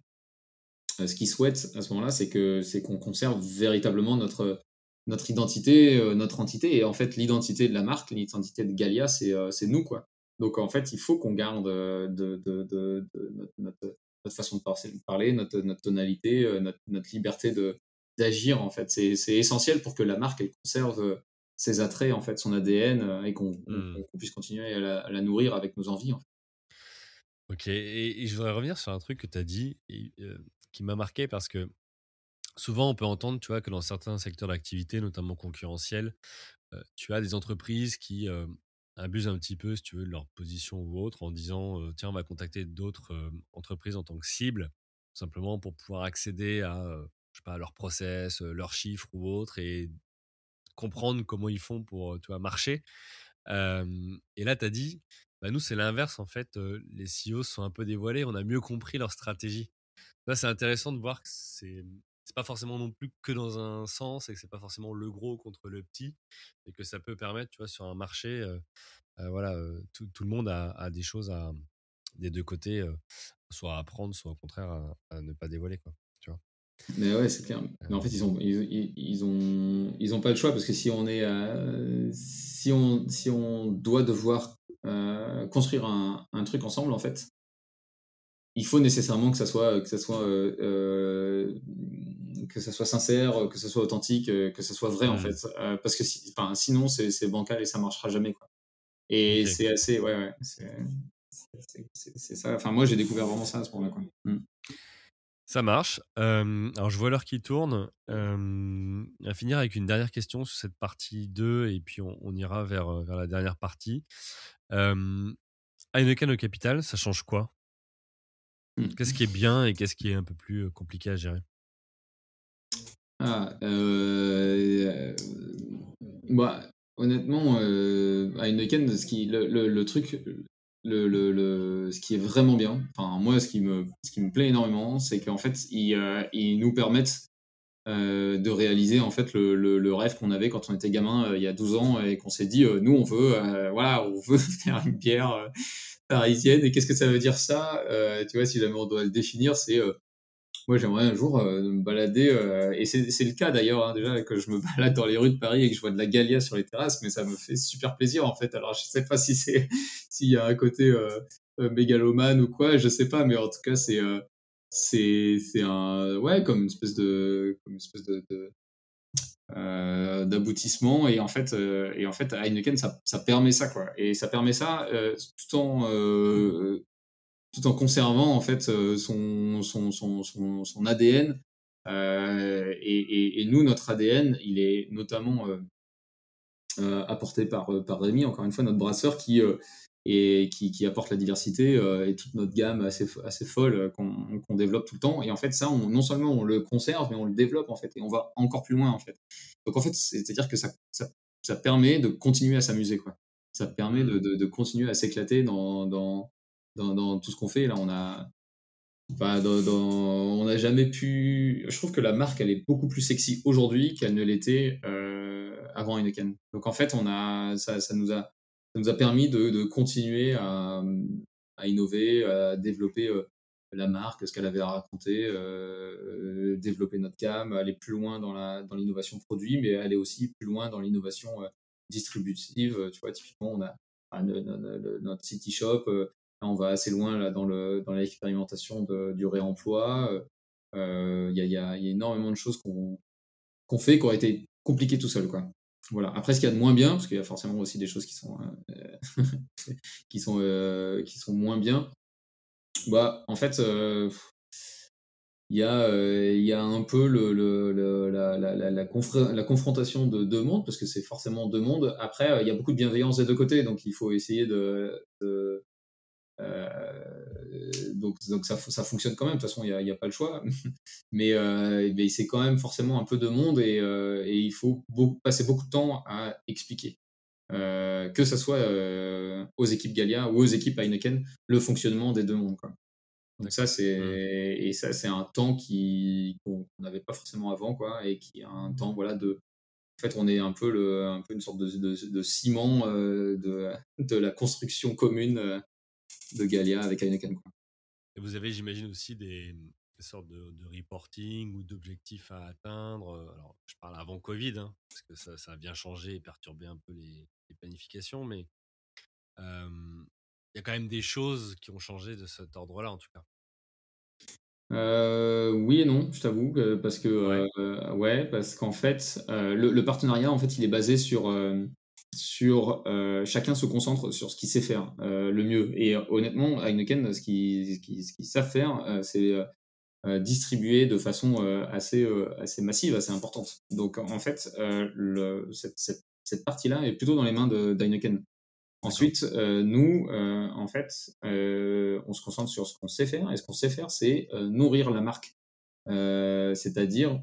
euh, ce qu'il souhaite à ce moment-là, c'est, que, c'est qu'on conserve véritablement notre, notre identité, euh, notre entité. Et en fait, l'identité de la marque, l'identité de Galia, c'est euh, nous, quoi. Donc, en fait, il faut qu'on garde euh, de, de, de, notre, notre, façon de parler, notre, notre tonalité, notre, notre liberté d'agir, en fait. C'est essentiel pour que la marque, elle conserve ses attraits, en fait, son ADN, et qu'on mmh. puisse continuer à la, nourrir avec nos envies, en fait. Ok, et, je voudrais revenir sur un truc que tu as dit, qui m'a marqué parce que Souvent, on peut entendre, tu vois, que dans certains secteurs d'activité, notamment concurrentiels, tu as des entreprises qui abusent un petit peu, si tu veux, de leur position ou autre, en disant, tiens, on va contacter d'autres entreprises en tant que cible, simplement pour pouvoir accéder à, je sais pas, leur process, leurs chiffres ou autre, et comprendre comment ils font pour, tu vois, marcher. et là, tu as dit, bah, nous, c'est l'inverse, en fait, les CEO sont un peu dévoilés, on a mieux compris leur stratégie. Là, c'est intéressant de voir que c'est c'est pas forcément non plus que dans un sens et que c'est pas forcément le gros contre le petit et que ça peut permettre, tu vois, sur un marché, euh, euh, voilà, euh, tout, tout, le monde a, des choses à, des deux côtés, soit à apprendre, soit au contraire à, ne pas dévoiler, quoi, tu vois? Mais ouais, c'est clair. Mais en fait, ils ont, ils, ils, ont, ils ont pas le choix parce que si on est, si on, si on doit devoir construire un, un, truc ensemble, en fait, il faut nécessairement que ça soit, que ça soit, euh, euh, que ça soit sincère, que ça soit authentique, euh, que ça soit vrai en mmh. fait. parce que si, sinon, c'est bancal et ça marchera jamais. Quoi. Et c'est assez, ouais, ouais, c'est ça. Enfin, moi, j'ai découvert vraiment ça à ce moment-là. Mmh. Ça marche. alors, je vois l'heure qui tourne. on va finir avec une dernière question sur cette partie 2 et puis on, ira vers, vers la dernière partie. Heineken au capital, ça change quoi? Mmh. Qu'est-ce qui est bien et qu'est-ce qui est un peu plus compliqué à gérer? Ah, euh, bah, honnêtement, euh, à Heineken, ce qui, le, le, truc, le, le, ce qui est vraiment bien, enfin moi ce qui me, ce qui me plaît énormément, c'est qu'en fait ils, ils nous permettent de réaliser en fait le, le, rêve qu'on avait quand on était gamin il y a 12 ans et qu'on s'est dit nous on veut voilà on veut faire une bière parisienne et qu'est-ce que ça veut dire ça tu vois si jamais on doit le définir c'est moi j'aimerais un jour me balader et c'est le cas d'ailleurs hein, déjà que je me balade dans les rues de Paris et que je vois de la Galia sur les terrasses mais ça me fait super plaisir en fait. Alors je sais pas si c'est s'il y a un côté mégalomane ou quoi je sais pas mais en tout cas c'est c'est c'est un ouais comme une espèce de comme une espèce de, euh, d'aboutissement. Et en fait euh, et en fait Heineken ça, ça permet ça quoi. Et ça permet ça euh, tout en tout en conservant en fait son son, son, son, son ADN et, et, nous notre ADN il est notamment apporté par par Rémi encore une fois notre brasseur qui et qui, qui, apporte la diversité euh, et toute notre gamme assez, assez folle euh, qu'on développe tout le temps. Et en fait, ça, on, non seulement on le conserve, mais on le développe en fait, et on va encore plus loin en fait. Donc en fait, c'est-à-dire que ça, ça, ça, permet de continuer à s'amuser, quoi. Ça permet de, de, continuer à s'éclater dans, dans, dans, tout ce qu'on fait. Là, on a, Enfin, dans, on n'a jamais pu. Je trouve que la marque, elle est beaucoup plus sexy aujourd'hui qu'elle ne l'était euh, avant Heineken. Donc en fait, on a, ça, ça nous a ça nous a permis de, continuer à, innover, à développer euh, la marque, ce qu'elle avait à raconter, euh, développer notre gamme, aller plus loin dans l'innovation produit, mais aller aussi plus loin dans l'innovation euh, distributive. Tu vois, typiquement, on a notre City Shop, on va assez loin là dans le dans l'expérimentation du réemploi. Il y, a, énormément de choses qu'on qu'on fait qui ont été compliquées tout seul, quoi. Voilà. Après, ce qu'il y a de moins bien, parce qu'il y a forcément aussi des choses qui sont, euh, qui sont, euh, qui sont moins bien, bah, en fait, euh, il y, a, il y a un peu le, le, la, la, la, la, confrontation de deux mondes, parce que c'est forcément deux mondes. Après, il y a beaucoup de bienveillance des deux côtés, donc il faut essayer de donc, donc ça, ça fonctionne quand même, de toute façon, il n'y a, a, pas le choix. mais, euh, mais c'est quand même forcément un peu de monde et, euh, et il faut passer beaucoup de temps à expliquer. Euh, que ce soit aux équipes Galia ou aux équipes Heineken, le fonctionnement des deux mondes. Quoi. Donc ça, c'est mmh. et ça, c'est un temps qui qu'on n'avait pas forcément avant, quoi, et qui a un temps, voilà, de. En fait, on est un peu le, un peu une sorte de, de, de ciment euh, de, de la construction commune de Galia avec Heineken. Quoi. Et vous avez, j'imagine, aussi des, sortes de, reporting ou d'objectifs à atteindre. Alors, je parle avant Covid, hein, parce que ça, ça, a bien changé et perturbé un peu les, planifications, mais il y a quand même des choses qui ont changé de cet ordre-là, en tout cas. Euh, oui et non, je t'avoue, parce que ouais, euh, parce qu'en fait, le, le, partenariat, en fait, il est basé sur sur euh, chacun se concentre sur ce qu'il sait faire euh, le mieux. Et honnêtement, Heineken, ce qu'ils qui, savent faire, euh, c'est distribuer de façon assez, assez massive, assez importante. Donc en fait, le, cette, cette, cette partie-là est plutôt dans les mains d'Heineken. Ensuite, nous, en fait, on se concentre sur ce qu'on sait faire. Et ce qu'on sait faire, c'est nourrir la marque. C'est-à-dire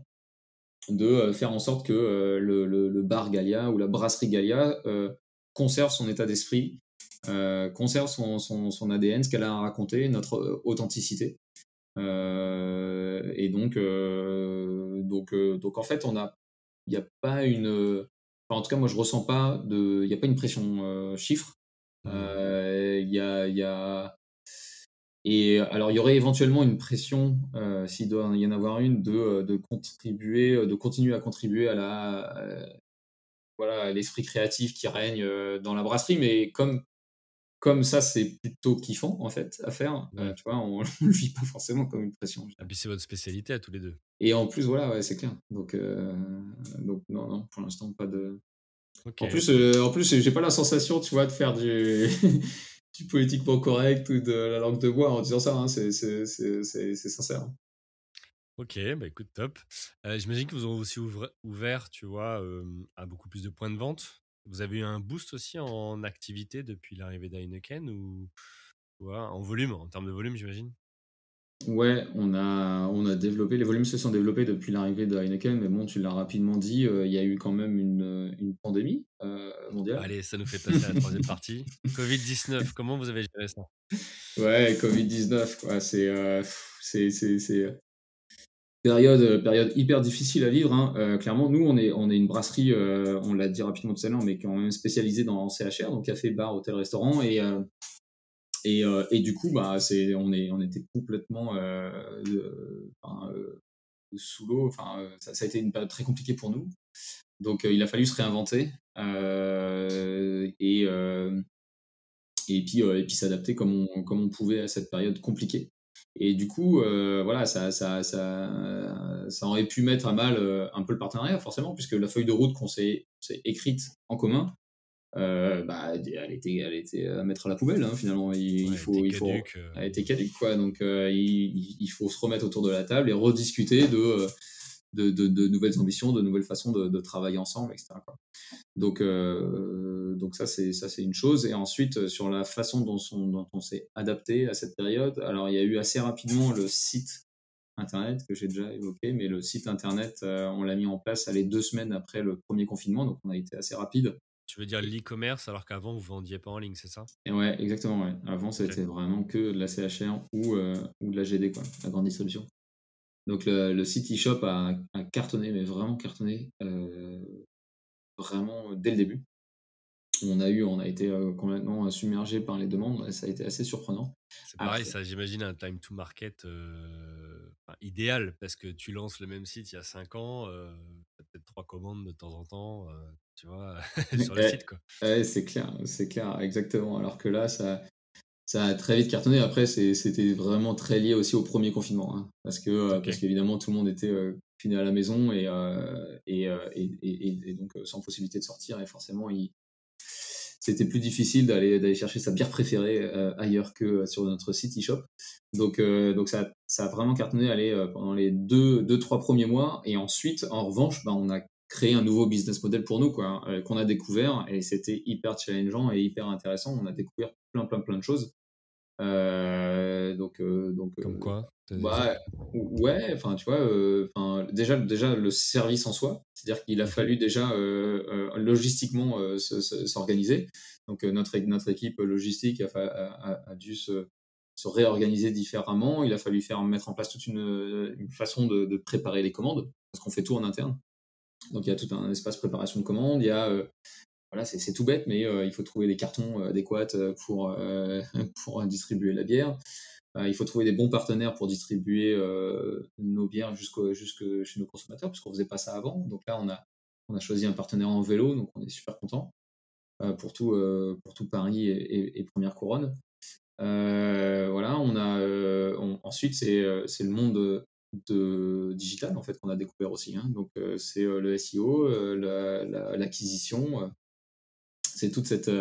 de euh, faire en sorte que euh, le, le, bar Galia ou la brasserie Galia euh, conserve son état d'esprit, conserve son, son, son, ADN, ce qu'elle a à raconter, notre authenticité. et donc, donc, donc, en fait, on a, il n'y a pas une, en tout cas, moi, je ressens pas de, il n'y a pas une pression chiffre. Mmh. Il y a, y a et alors, il y aurait éventuellement une pression, euh, s'il doit y en avoir une, de, euh, de contribuer, euh, de continuer à contribuer à la, voilà, l'esprit créatif qui règne dans la brasserie. Mais comme, comme ça, c'est plutôt kiffant en fait à faire. tu vois, on, ne le vit pas forcément comme une pression. Et puis c'est votre spécialité à tous les deux. Et en plus, voilà, ouais, c'est clair. Donc, donc non, non, pour l'instant, pas de. En plus, en plus, j'ai pas la sensation, tu vois, de faire du du politiquement correct ou de la langue de bois en disant ça, hein, c'est sincère. Ok, bah écoute, top. Euh, j'imagine que vous avez aussi ouvert, tu vois, à beaucoup plus de points de vente. Vous avez eu un boost aussi en activité depuis l'arrivée d'Heineken ou en volume, en termes de volume, j'imagine? Ouais, on a, on a développé, les volumes se sont développés depuis l'arrivée de Heineken, mais bon, tu l'as rapidement dit, euh, il y a eu quand même une, une pandémie euh, mondiale. Allez, ça nous fait passer à la troisième partie. Covid-19, comment vous avez géré ça? Ouais, Covid-19, quoi, c'est, euh, c'est, c'est, c'est période, période hyper difficile à vivre. Hein. clairement, nous, on est, on est une brasserie, on l'a dit rapidement tout à l'heure, mais quand même spécialisée dans CHR, donc café, bar, hôtel, restaurant, et et, euh, et, du coup, bah, c'est, on, est, on était complètement euh, euh, sous l'eau. Enfin, ça, ça, a été une période très compliquée pour nous. Donc, il a fallu se réinventer et, et puis, et puis s'adapter comme on, comme on pouvait à cette période compliquée. Et du coup, voilà, ça, ça, ça, ça, aurait pu mettre à mal un peu le partenariat, forcément, puisque la feuille de route qu'on s'est écrite en commun, euh, bah, elle était, elle était à mettre à la poubelle hein, finalement. Il, faut, il faut, euh. elle était caduque quoi. Donc euh, il, il, faut se remettre autour de la table et rediscuter de, de, de, de nouvelles ambitions, de nouvelles façons de, travailler ensemble, etc. Quoi. Donc, donc ça c'est ça c'est une chose. Et ensuite sur la façon dont, son, dont on s'est adapté à cette période. Alors il y a eu assez rapidement le site internet que j'ai déjà évoqué, mais le site internet on l'a mis en place les deux semaines après le premier confinement, donc on a été assez rapide tu veux dire l'e-commerce alors qu'avant vous vendiez pas en ligne, c'est ça? Et Ouais, exactement. Ouais. Avant c'était vraiment que de la CHR ou, euh, ou de la GD, quoi, la grande distribution. Donc le, le site e-shop a, cartonné, mais vraiment cartonné, euh, vraiment dès le début. On a eu, on a été euh, complètement submergé par les demandes, et ça a été assez surprenant. C'est pareil, ça j'imagine un time to market idéal parce que tu lances le même site il y a 5 ans, peut-être trois commandes de temps en temps tu vois, sur le site. Quoi. c'est clair, c'est clair, exactement. Alors que là, ça, ça a très vite cartonné. Après, c'était vraiment très lié aussi au premier confinement. Hein, parce que euh, parce qu'évidemment, tout le monde était euh, à la maison et, euh, et, et, et, donc sans possibilité de sortir. Et forcément, c'était plus difficile d'aller chercher sa bière préférée ailleurs que sur notre site e-shop. Donc, donc ça, ça, a vraiment cartonné aller, pendant les deux, deux, trois premiers mois. Et ensuite, en revanche, bah, on a créer un nouveau business model pour nous, quoi, euh, qu'on a découvert et c'était hyper challengeant et hyper intéressant. On a découvert plein, plein, plein de choses. Euh, donc, euh, donc, Comme quoi bah, Ouais, enfin, tu vois, déjà, déjà le service en soi, c'est-à-dire qu'il a fallu déjà logistiquement s'organiser. Donc, notre, notre équipe logistique a, a, a dû se, se, réorganiser différemment. Il a fallu faire mettre en place toute une, une façon de, de, préparer les commandes, parce qu'on fait tout en interne. Donc il y a tout un espace préparation de commande. Il y a euh, voilà, c'est tout bête, mais euh, il faut trouver des cartons euh, adéquats pour, pour distribuer la bière. il faut trouver des bons partenaires pour distribuer nos bières jusqu'au jusque chez nos consommateurs, puisqu'on ne faisait pas ça avant. Donc là, on a, on a choisi un partenaire en vélo, donc on est super content pour, tout, pour tout Paris et, Première Couronne. voilà, on a ensuite c'est le monde de digital en fait qu'on a découvert aussi. Hein. Donc euh, c'est euh, le SEO, euh, l'acquisition, c'est toute cette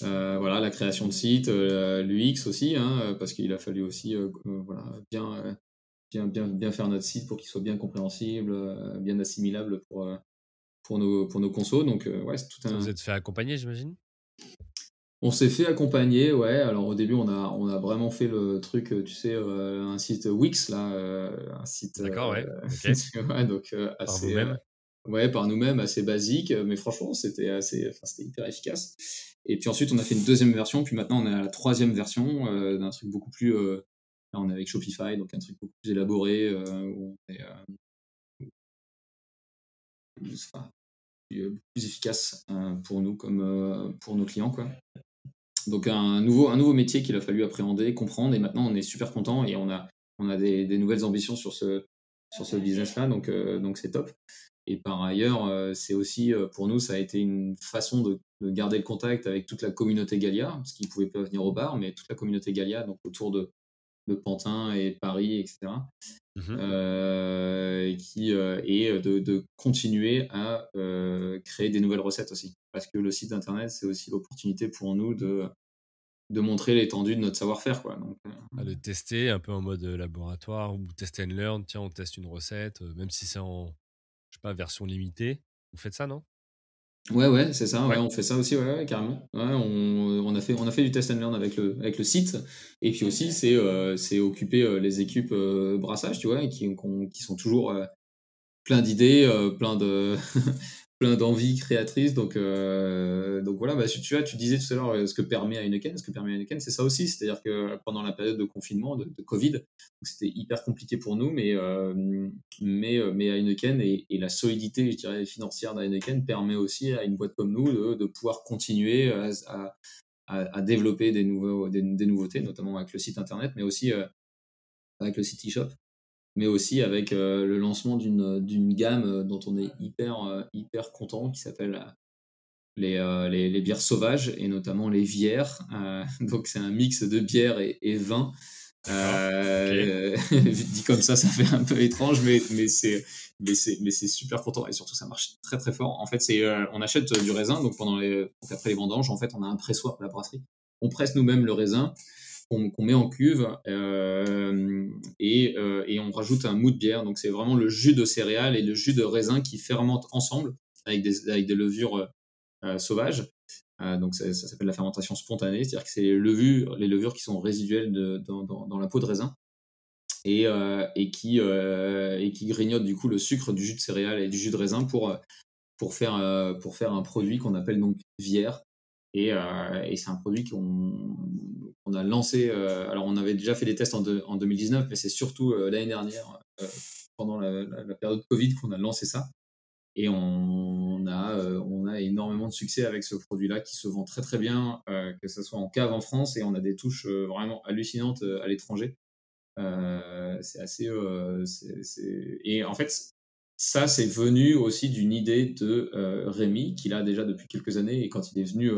voilà la création de sites, l'UX aussi, hein, parce qu'il a fallu aussi voilà bien bien, bien, bien faire notre site pour qu'il soit bien compréhensible, bien assimilable pour, pour, nos, pour nos consos. Donc, ouais, c'est tout un... Vous êtes fait accompagner, j'imagine? On s'est fait accompagner, ouais. Alors au début, on a, on a vraiment fait le truc, tu sais, euh, un site Wix, là, euh, un site. D'accord, ouais. ouais. donc assez. Par vous-même. ouais, par nous-mêmes, assez basique, mais franchement, c'était assez, enfin, c'était hyper efficace. Et puis ensuite, on a fait une deuxième version, puis maintenant, on est à la troisième version d'un truc beaucoup plus. là, on est avec Shopify, donc un truc beaucoup plus élaboré, où on est. plus efficace pour nous comme pour nos clients quoi. Donc un nouveau, un nouveau métier qu'il a fallu appréhender, comprendre, et maintenant on est super content et on a, on a des, nouvelles ambitions sur ce, sur ce business-là, donc euh, donc c'est top. Et par ailleurs, euh, c'est aussi euh, pour nous, ça a été une façon de, de, garder le contact avec toute la communauté Galia, parce qu'ils ne pouvaient pas venir au bar, mais toute la communauté Galia, donc autour de, de Pantin et Paris, etc. Mmh qui, et de, de, continuer à créer des nouvelles recettes aussi. Parce que le site internet, c'est aussi l'opportunité pour nous de, de montrer l'étendue de notre savoir-faire. Quoi. Donc, à le tester un peu en mode laboratoire ou test and learn. Tiens, on teste une recette, même si c'est en je sais pas, version limitée. Vous faites ça, non? Ouais, ouais, c'est ça. Ouais, on fait ça aussi, ouais, ouais, carrément. Ouais, on, on a fait, on a fait du test and learn avec le, avec le site. Et puis aussi, c'est, euh, occuper euh, les équipes euh, brassage, tu vois, qui, qui sont toujours euh, plein d'idées, plein de, plein d'envies créatrices. Donc, euh, donc voilà, bah, tu, vois, tu disais tout à l'heure euh, ce que permet Heineken. Ce que permet Heineken, c'est ça aussi. C'est-à-dire que pendant la période de confinement, de, Covid, c'était hyper compliqué pour nous, mais, euh, mais, euh, Heineken et, et la solidité, financière d'Heineken permet aussi à une boîte comme nous de, pouvoir continuer à, à, développer des, nouveaux, des, nouveautés, notamment avec le site internet, mais aussi euh, avec le City Shop mais aussi avec euh, le lancement d'une d'une gamme euh, dont on est hyper euh, hyper content qui s'appelle euh, les, euh, les, les bières sauvages et notamment les vières. Euh, donc c'est un mix de bière et, et vin. Euh, dit comme ça, ça fait un peu étrange, mais, mais c'est mais c'est mais c'est super content et surtout ça marche très très fort. En fait, c'est euh, on achète du raisin donc pendant les après les vendanges, en fait, on a un pressoir à la brasserie. On presse nous-mêmes le raisin qu'on met en cuve euh, et, euh, et on rajoute un mou de bière. Donc c'est vraiment le jus de céréales et le jus de raisin qui fermentent ensemble avec des, levures euh, sauvages. Donc ça, s'appelle la fermentation spontanée, c'est-à-dire que c'est les levures, les levures qui sont résiduelles dans, la peau de raisin et, qui, grignotent du coup le sucre du jus de céréales et du jus de raisin pour, faire, pour faire un produit qu'on appelle donc vière. Et, euh, et c'est un produit qu'on a lancé. euh, alors, on avait déjà fait des tests en, de- en 2019, mais c'est surtout euh, l'année dernière, pendant la, la- la période Covid, qu'on a lancé ça. Et on a, on a énormément de succès avec ce produit-là qui se vend très très bien, que ce soit en cave en France, et on a des touches vraiment hallucinantes à l'étranger. C'est assez. Et en fait, ça, c'est venu aussi d'une idée de euh, Rémi, qu'il a déjà depuis quelques années, et quand il est venu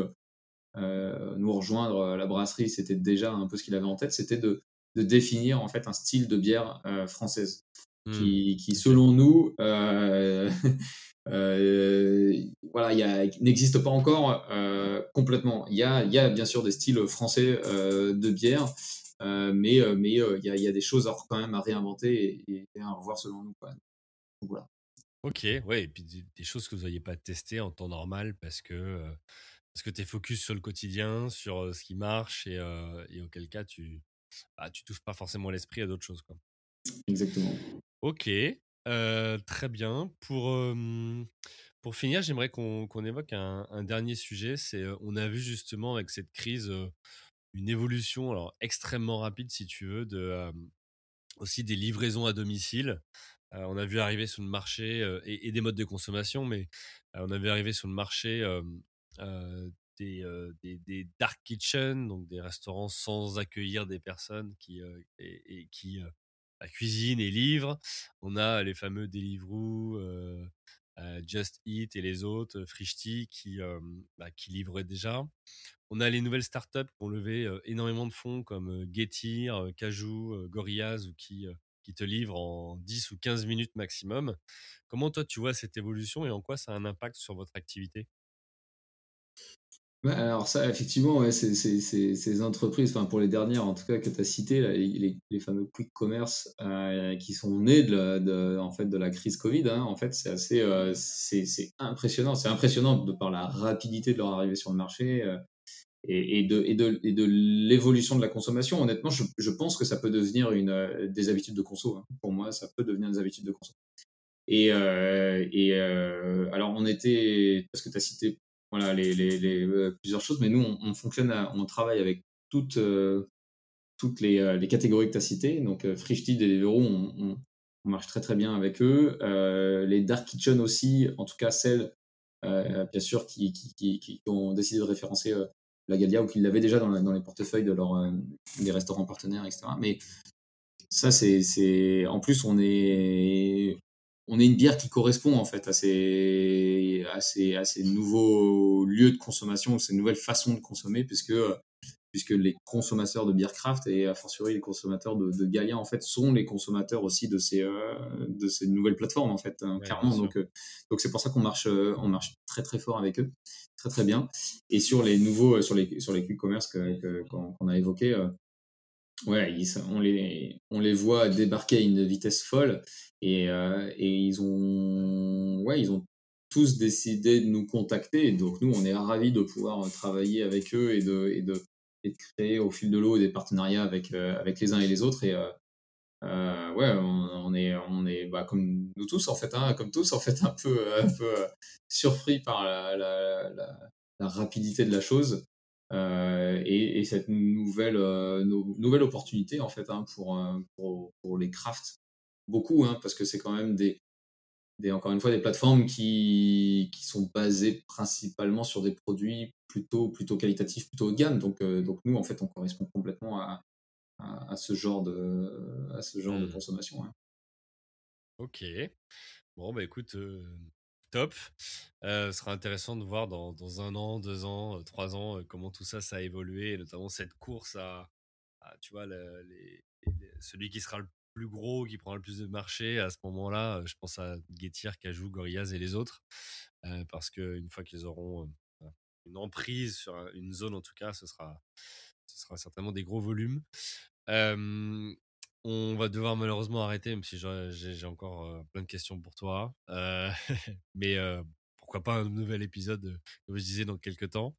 nous rejoindre à la brasserie, c'était déjà un peu ce qu'il avait en tête, c'était de, de définir en fait un style de bière euh, française Hmm. qui, qui selon nous, euh, euh, voilà, il n'existe pas encore euh, complètement. Il y a, il y a bien sûr des styles français euh, de bière, euh, mais euh, mais euh, il y, a, il y a des choses à, quand même à réinventer et, et à revoir selon nous. quoi. Donc, voilà. Ok, ouais, et puis des, des choses que vous n'auriez pas testées en temps normal parce que, euh, parce que tu es focus sur le quotidien, sur ce qui marche et, euh, et auquel cas tu bah, tu touches pas forcément l'esprit à d'autres choses. Quoi? Exactement. Ok, euh, très bien. Pour, euh, pour finir, j'aimerais qu'on évoque un, un dernier sujet. C'est on a vu justement avec cette crise une évolution alors extrêmement rapide, si tu veux, de aussi des livraisons à domicile. Euh, on a vu arriver sur le marché euh, et, et des modes de consommation, mais euh, on a vu arriver sur le marché des, euh, des, dark kitchens, donc des restaurants sans accueillir des personnes qui euh, et, et qui euh, bah, cuisinent et livrent. On a les fameux Deliveroo, euh, euh, Just Eat et les autres, Frishti, qui, euh, bah, qui livraient déjà. On a les nouvelles startups qui ont levé euh, énormément de fonds comme euh, Getir, euh, Cajou, euh, Gorillaz ou qui, euh, qui te livrent en 10 ou 15 minutes maximum. Comment toi tu vois cette évolution et en quoi ça a un impact sur votre activité? Alors ça, effectivement, ces entreprises, enfin pour les dernières en tout cas que tu as citées, les, fameux quick commerce euh, qui sont nés de la, en fait, de la crise Covid, hein, en fait, c'est assez, euh, c'est, impressionnant. C'est impressionnant de par la rapidité de leur arrivée sur le marché euh, et, de, l'évolution de la consommation. Honnêtement, je, pense que ça peut devenir une, des habitudes de conso. hein. Pour moi, ça peut devenir des habitudes de conso. Et, alors, on était, parce que tu as cité voilà, les, les, euh, plusieurs choses, mais nous, on, on fonctionne, on travaille avec toutes, euh, toutes les, euh, les catégories que tu as citées. Donc, euh, Frishti, Deliveroo, on, on, marche très très bien avec eux. Les Dark Kitchen aussi, en tout cas celles, bien sûr, qui, ont décidé de référencer la Galia ou qui l'avaient déjà dans, les portefeuilles de leur, des restaurants partenaires, etc. Mais ça, c'est, en plus, on est, on est une bière qui correspond en fait à ces, à ces, à ces nouveaux lieux de consommation, ces nouvelles façons de consommer, puisque, puisque les consommateurs de bière craft et a fortiori les consommateurs de, de en fait sont les consommateurs aussi de ces, euh, de ces nouvelles plateformes en fait, hein, Ouais, clairement. Donc, euh, donc c'est pour ça qu'on marche, euh, on marche très très fort avec eux, très très bien. Et sur les nouveaux, euh, sur les, sur les quick commerce que, que- qu'on qu'on a évoqués. euh, Ouais, ils on, les, on les voit débarquer à une vitesse folle et, euh, et ils ont, ouais, ils ont tous décidé de nous contacter. Donc, nous, on est ravis de pouvoir travailler avec eux et de, et de, et de créer au fil de l'eau des partenariats avec, avec les uns et les autres. Et ouais, on, est, on est bah, comme nous tous, en fait, hein, comme tous, en fait, un peu, un peu surpris par la, la, rapidité de la chose. et, et, cette nouvelle, nouvelle opportunité en fait hein, pour, pour, pour, les crafts beaucoup hein, parce que c'est quand même des, encore une fois, des plateformes qui, qui sont basées principalement sur des produits plutôt, plutôt qualitatifs, plutôt haut de gamme. Donc, euh, donc nous, en fait, on correspond complètement à, à, ce genre de, à ce genre de mmh. consommation. Ok. Bon, bah écoute, euh, top. Euh, ce sera intéressant de voir dans, dans un an, deux ans, trois ans, comment tout ça, ça a évolué, et notamment cette course à, tu vois, les, celui qui sera le plus gros, qui prend le plus de marché, à ce moment-là, euh, je pense à Getir, Cajou, Gorillaz et les autres. Euh, parce qu'une fois qu'ils auront euh, une emprise sur une zone, en tout cas, ce sera, ce sera certainement des gros volumes. on va devoir malheureusement arrêter, même si j'ai encore plein de questions pour toi. mais pourquoi pas un nouvel épisode, comme je disais, dans quelques temps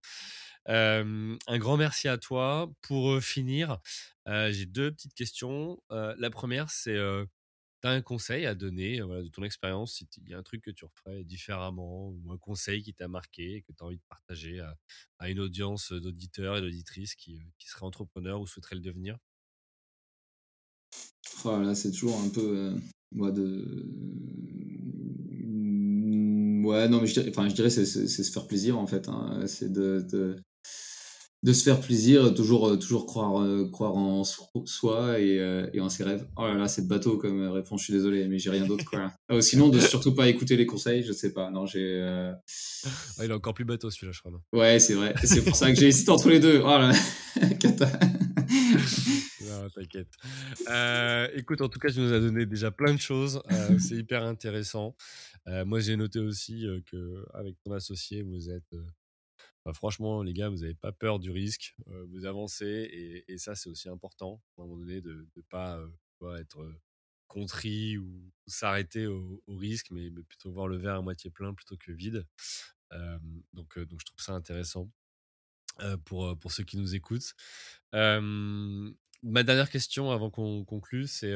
un grand merci à toi. Pour finir, j'ai deux petites questions. la première, c'est tu as un conseil à donner de ton expérience, si il y a un truc que tu referais différemment ou un conseil qui t'a marqué que tu as envie de partager à, une audience d'auditeurs et d'auditrices qui, qui seraient entrepreneurs ou souhaiteraient le devenir? Oh c'est toujours un peu moi de ouais non mais je dirais, enfin, je dirais c'est, se faire plaisir en fait hein. c'est de, de se faire plaisir, toujours, euh, toujours croire, euh, croire en soi et, euh, et, en ses rêves. Oh là là, c'est bateau comme réponse, je suis désolé, mais j'ai rien d'autre. Quoi. sinon, de surtout pas écouter les conseils, je sais pas. Non, j'ai. Ah, il est encore plus bateau celui-là, je crois. Ouais, c'est vrai. C'est pour ça que j'ai hésité entre les deux. Oh là Cata. non, t'inquiète. écoute, en tout cas, tu nous as donné déjà plein de choses. c'est hyper intéressant. Moi, j'ai noté aussi que avec ton associé, vous êtes franchement, les gars, vous n'avez pas peur du risque, vous avancez et, ça, c'est aussi important à un moment donné de ne pas, être contrit ou, s'arrêter au, risque, mais, plutôt voir le verre à moitié plein plutôt que vide. donc, donc, je trouve ça intéressant pour, pour ceux qui nous écoutent. Ma dernière question avant qu'on conclue, c'est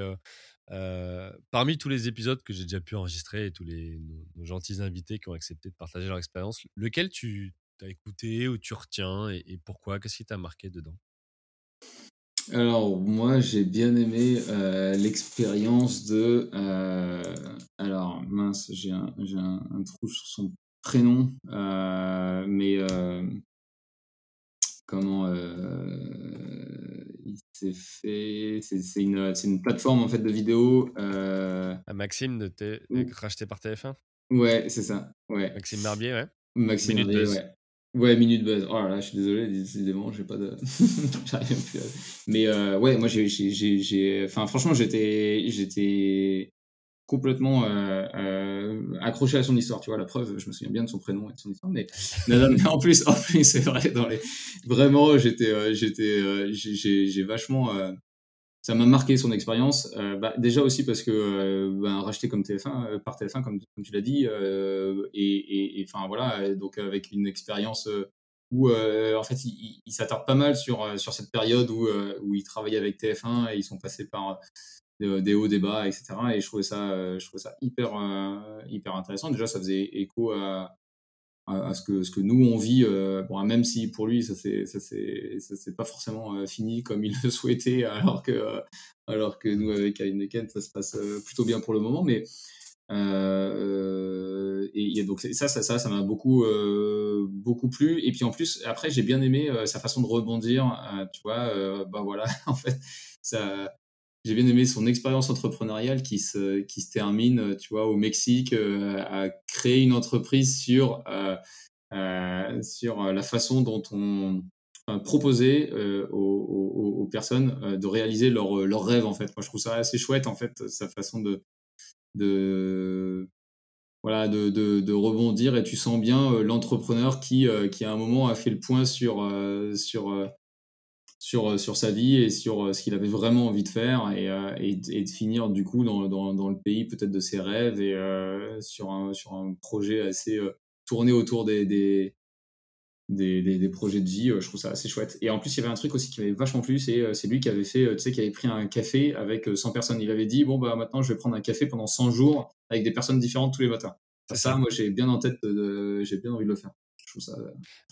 parmi tous les épisodes que j'ai déjà pu enregistrer et tous les nos, gentils invités qui ont accepté de partager leur expérience, lequel tu as écouté ou tu retiens et, pourquoi? Qu'est-ce qui t'a marqué dedans? Alors, moi, j'ai bien aimé l'expérience de. Alors, mince, j'ai un, trou sur son prénom, mais. comment. Il s'est fait. C'est une, une, plateforme en fait de vidéo. Ah, Maxime, de racheté par TF1 Ouais, c'est ça. Ouais. Maxime Barbier, ouais. Maxime Barbier, ouais. Ouais, Minute Buzz. Oh là là, je suis désolé, décidément, j'ai pas de. J'arrive plus à... Mais euh, ouais, moi, j'ai. j'ai, Enfin, franchement, j'étais. J'étais complètement euh, euh, accroché à son histoire, tu vois, la preuve, je me souviens bien de son prénom et de son histoire, mais, mais en plus, en plus c'est vrai, dans les... vraiment, j'étais, euh, j'étais, euh, j'ai vachement, ça m'a marqué son expérience. Euh, bah, déjà aussi parce que euh, bah, racheté comme TF1 euh, par TF1 comme, tu l'as dit et enfin voilà donc avec une expérience où en fait il, s'attarde pas mal sur sur cette période où où il travaillait avec TF1 et ils sont passés par des hauts des bas etc et je trouvais ça je trouvais ça hyper hyper intéressant déjà ça faisait écho à à, ce que ce que nous on vit euh, bon même si pour lui ça c'est ça pas forcément euh, fini comme il le souhaitait alors que euh, alors que nous avec Aline Kent ça se passe plutôt bien pour le moment mais euh, et, donc ça, ça, ça, ça m'a beaucoup, euh, beaucoup plu. Et puis en plus, après, j'ai bien aimé sa façon de rebondir. tu vois, bah voilà, en fait, ça, j'ai bien aimé son expérience entrepreneuriale qui se, qui se termine, euh, tu vois, au Mexique, euh, à créer une entreprise sur, euh, sur la façon dont on proposait aux, aux, personnes de réaliser leurs leur rêves, en fait. Moi, je trouve ça assez chouette, en fait, sa façon de, de, voilà, de, de, rebondir et tu sens bien l'entrepreneur qui, qui à un moment a fait le point sur, sur sur, sur sa vie et sur ce qu'il avait vraiment envie de faire et, et, de finir du coup dans, dans, dans le pays peut-être de ses rêves et sur, un, sur un projet assez tourné autour des, des des, des, projets de vie, je trouve ça assez chouette. Et en plus, il y avait un truc aussi qui m'avait vachement plu, c'est, c'est lui qui avait fait, tu sais, qui avait pris un café avec 100 personnes. Il avait dit, bon, bah maintenant, je vais prendre un café pendant 100 jours avec des personnes différentes tous les matins. Ça, ça, moi, j'ai bien en tête, de, j'ai bien envie de le faire.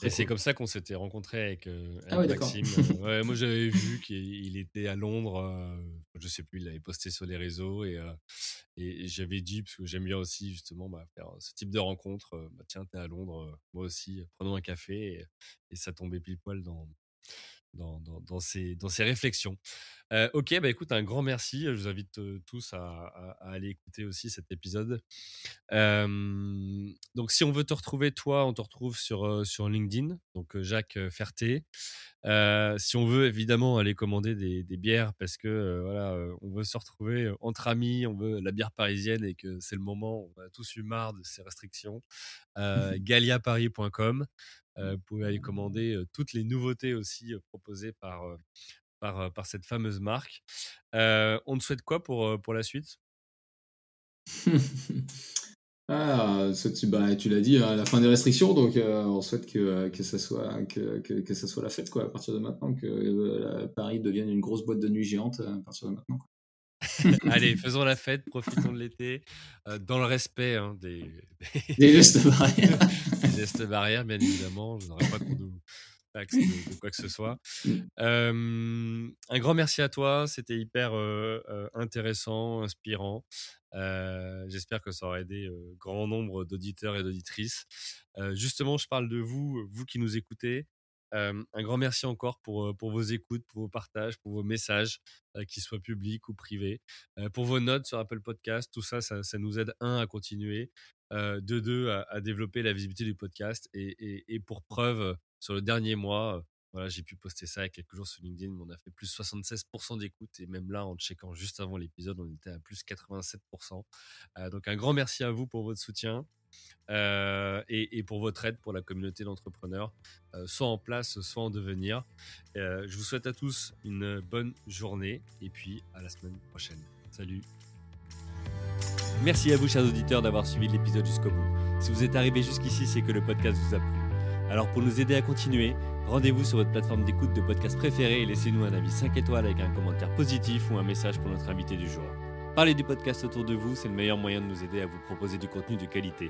Et c'est comme ça qu'on s'était rencontré avec, euh, ah Maxime. Euh, moi, j'avais vu qu'il était à Londres. Euh, je sais plus, il l'avait posté sur les réseaux et, et, j'avais dit parce que j'aime bien aussi justement bah, faire ce type de rencontre. bah, tiens, t'es à Londres, moi aussi. Prenons un café et, ça tombait pile poil dans dans, dans, dans, ces, dans ces réflexions. ok, bah écoute, un grand merci. Je vous invite tous à, à, aller écouter aussi cet épisode. donc, si on veut te retrouver, toi, on te retrouve sur, sur LinkedIn, donc Jacques Ferté. si on veut évidemment aller commander des, des bières parce que voilà, on veut se retrouver entre amis, on veut la bière parisienne et que c'est le moment, on a tous eu marre de ces restrictions. Euh, galiaparis.com. vous pouvez aller commander toutes les nouveautés aussi proposées par, par, cette fameuse marque. on te souhaite quoi pour, pour la suite? Ah, bah, tu l'as dit, hein, la fin des restrictions, donc on souhaite que, que, ça soit, que, que, ça soit la fête quoi, à partir de maintenant, que Paris devienne une grosse boîte de nuit géante à partir de maintenant. Allez, faisons la fête, profitons de l'été, dans le respect hein, des... des gestes barrières. des gestes barrières, bien évidemment. Je n'aurais pas qu'on nous taxe de, quoi que ce soit. Un grand merci à toi, c'était hyper intéressant, inspirant. J'espère que ça aura aidé grand nombre d'auditeurs et d'auditrices. justement, je parle de vous, vous qui nous écoutez un grand merci encore pour, pour vos écoutes, pour vos partages, pour vos messages, qu'ils soient publics ou privés, pour vos notes sur Apple Podcast. Tout ça, ça, nous aide, un, à continuer, de deux, à, développer la visibilité du podcast. Et, et, pour preuve, sur le dernier mois, voilà, j'ai pu poster ça il y a quelques jours sur LinkedIn, on a fait plus 76% d'écoute et même là, en checkant juste avant l'épisode, on était à plus 87%. donc un grand merci à vous pour votre soutien. Euh, et, pour votre aide pour la communauté d'entrepreneurs, euh, soit en place, soit en devenir. Euh, je vous souhaite à tous une bonne journée et puis à la semaine prochaine. Salut Merci à vous, chers auditeurs, d'avoir suivi l'épisode jusqu'au bout. Si vous êtes arrivé jusqu'ici, c'est que le podcast vous a plu. Alors pour nous aider à continuer, rendez-vous sur votre plateforme d'écoute de podcast préférée et laissez-nous un avis 5 étoiles avec un commentaire positif ou un message pour notre invité du jour. Parlez du podcast autour de vous, c'est le meilleur moyen de nous aider à vous proposer du contenu de qualité.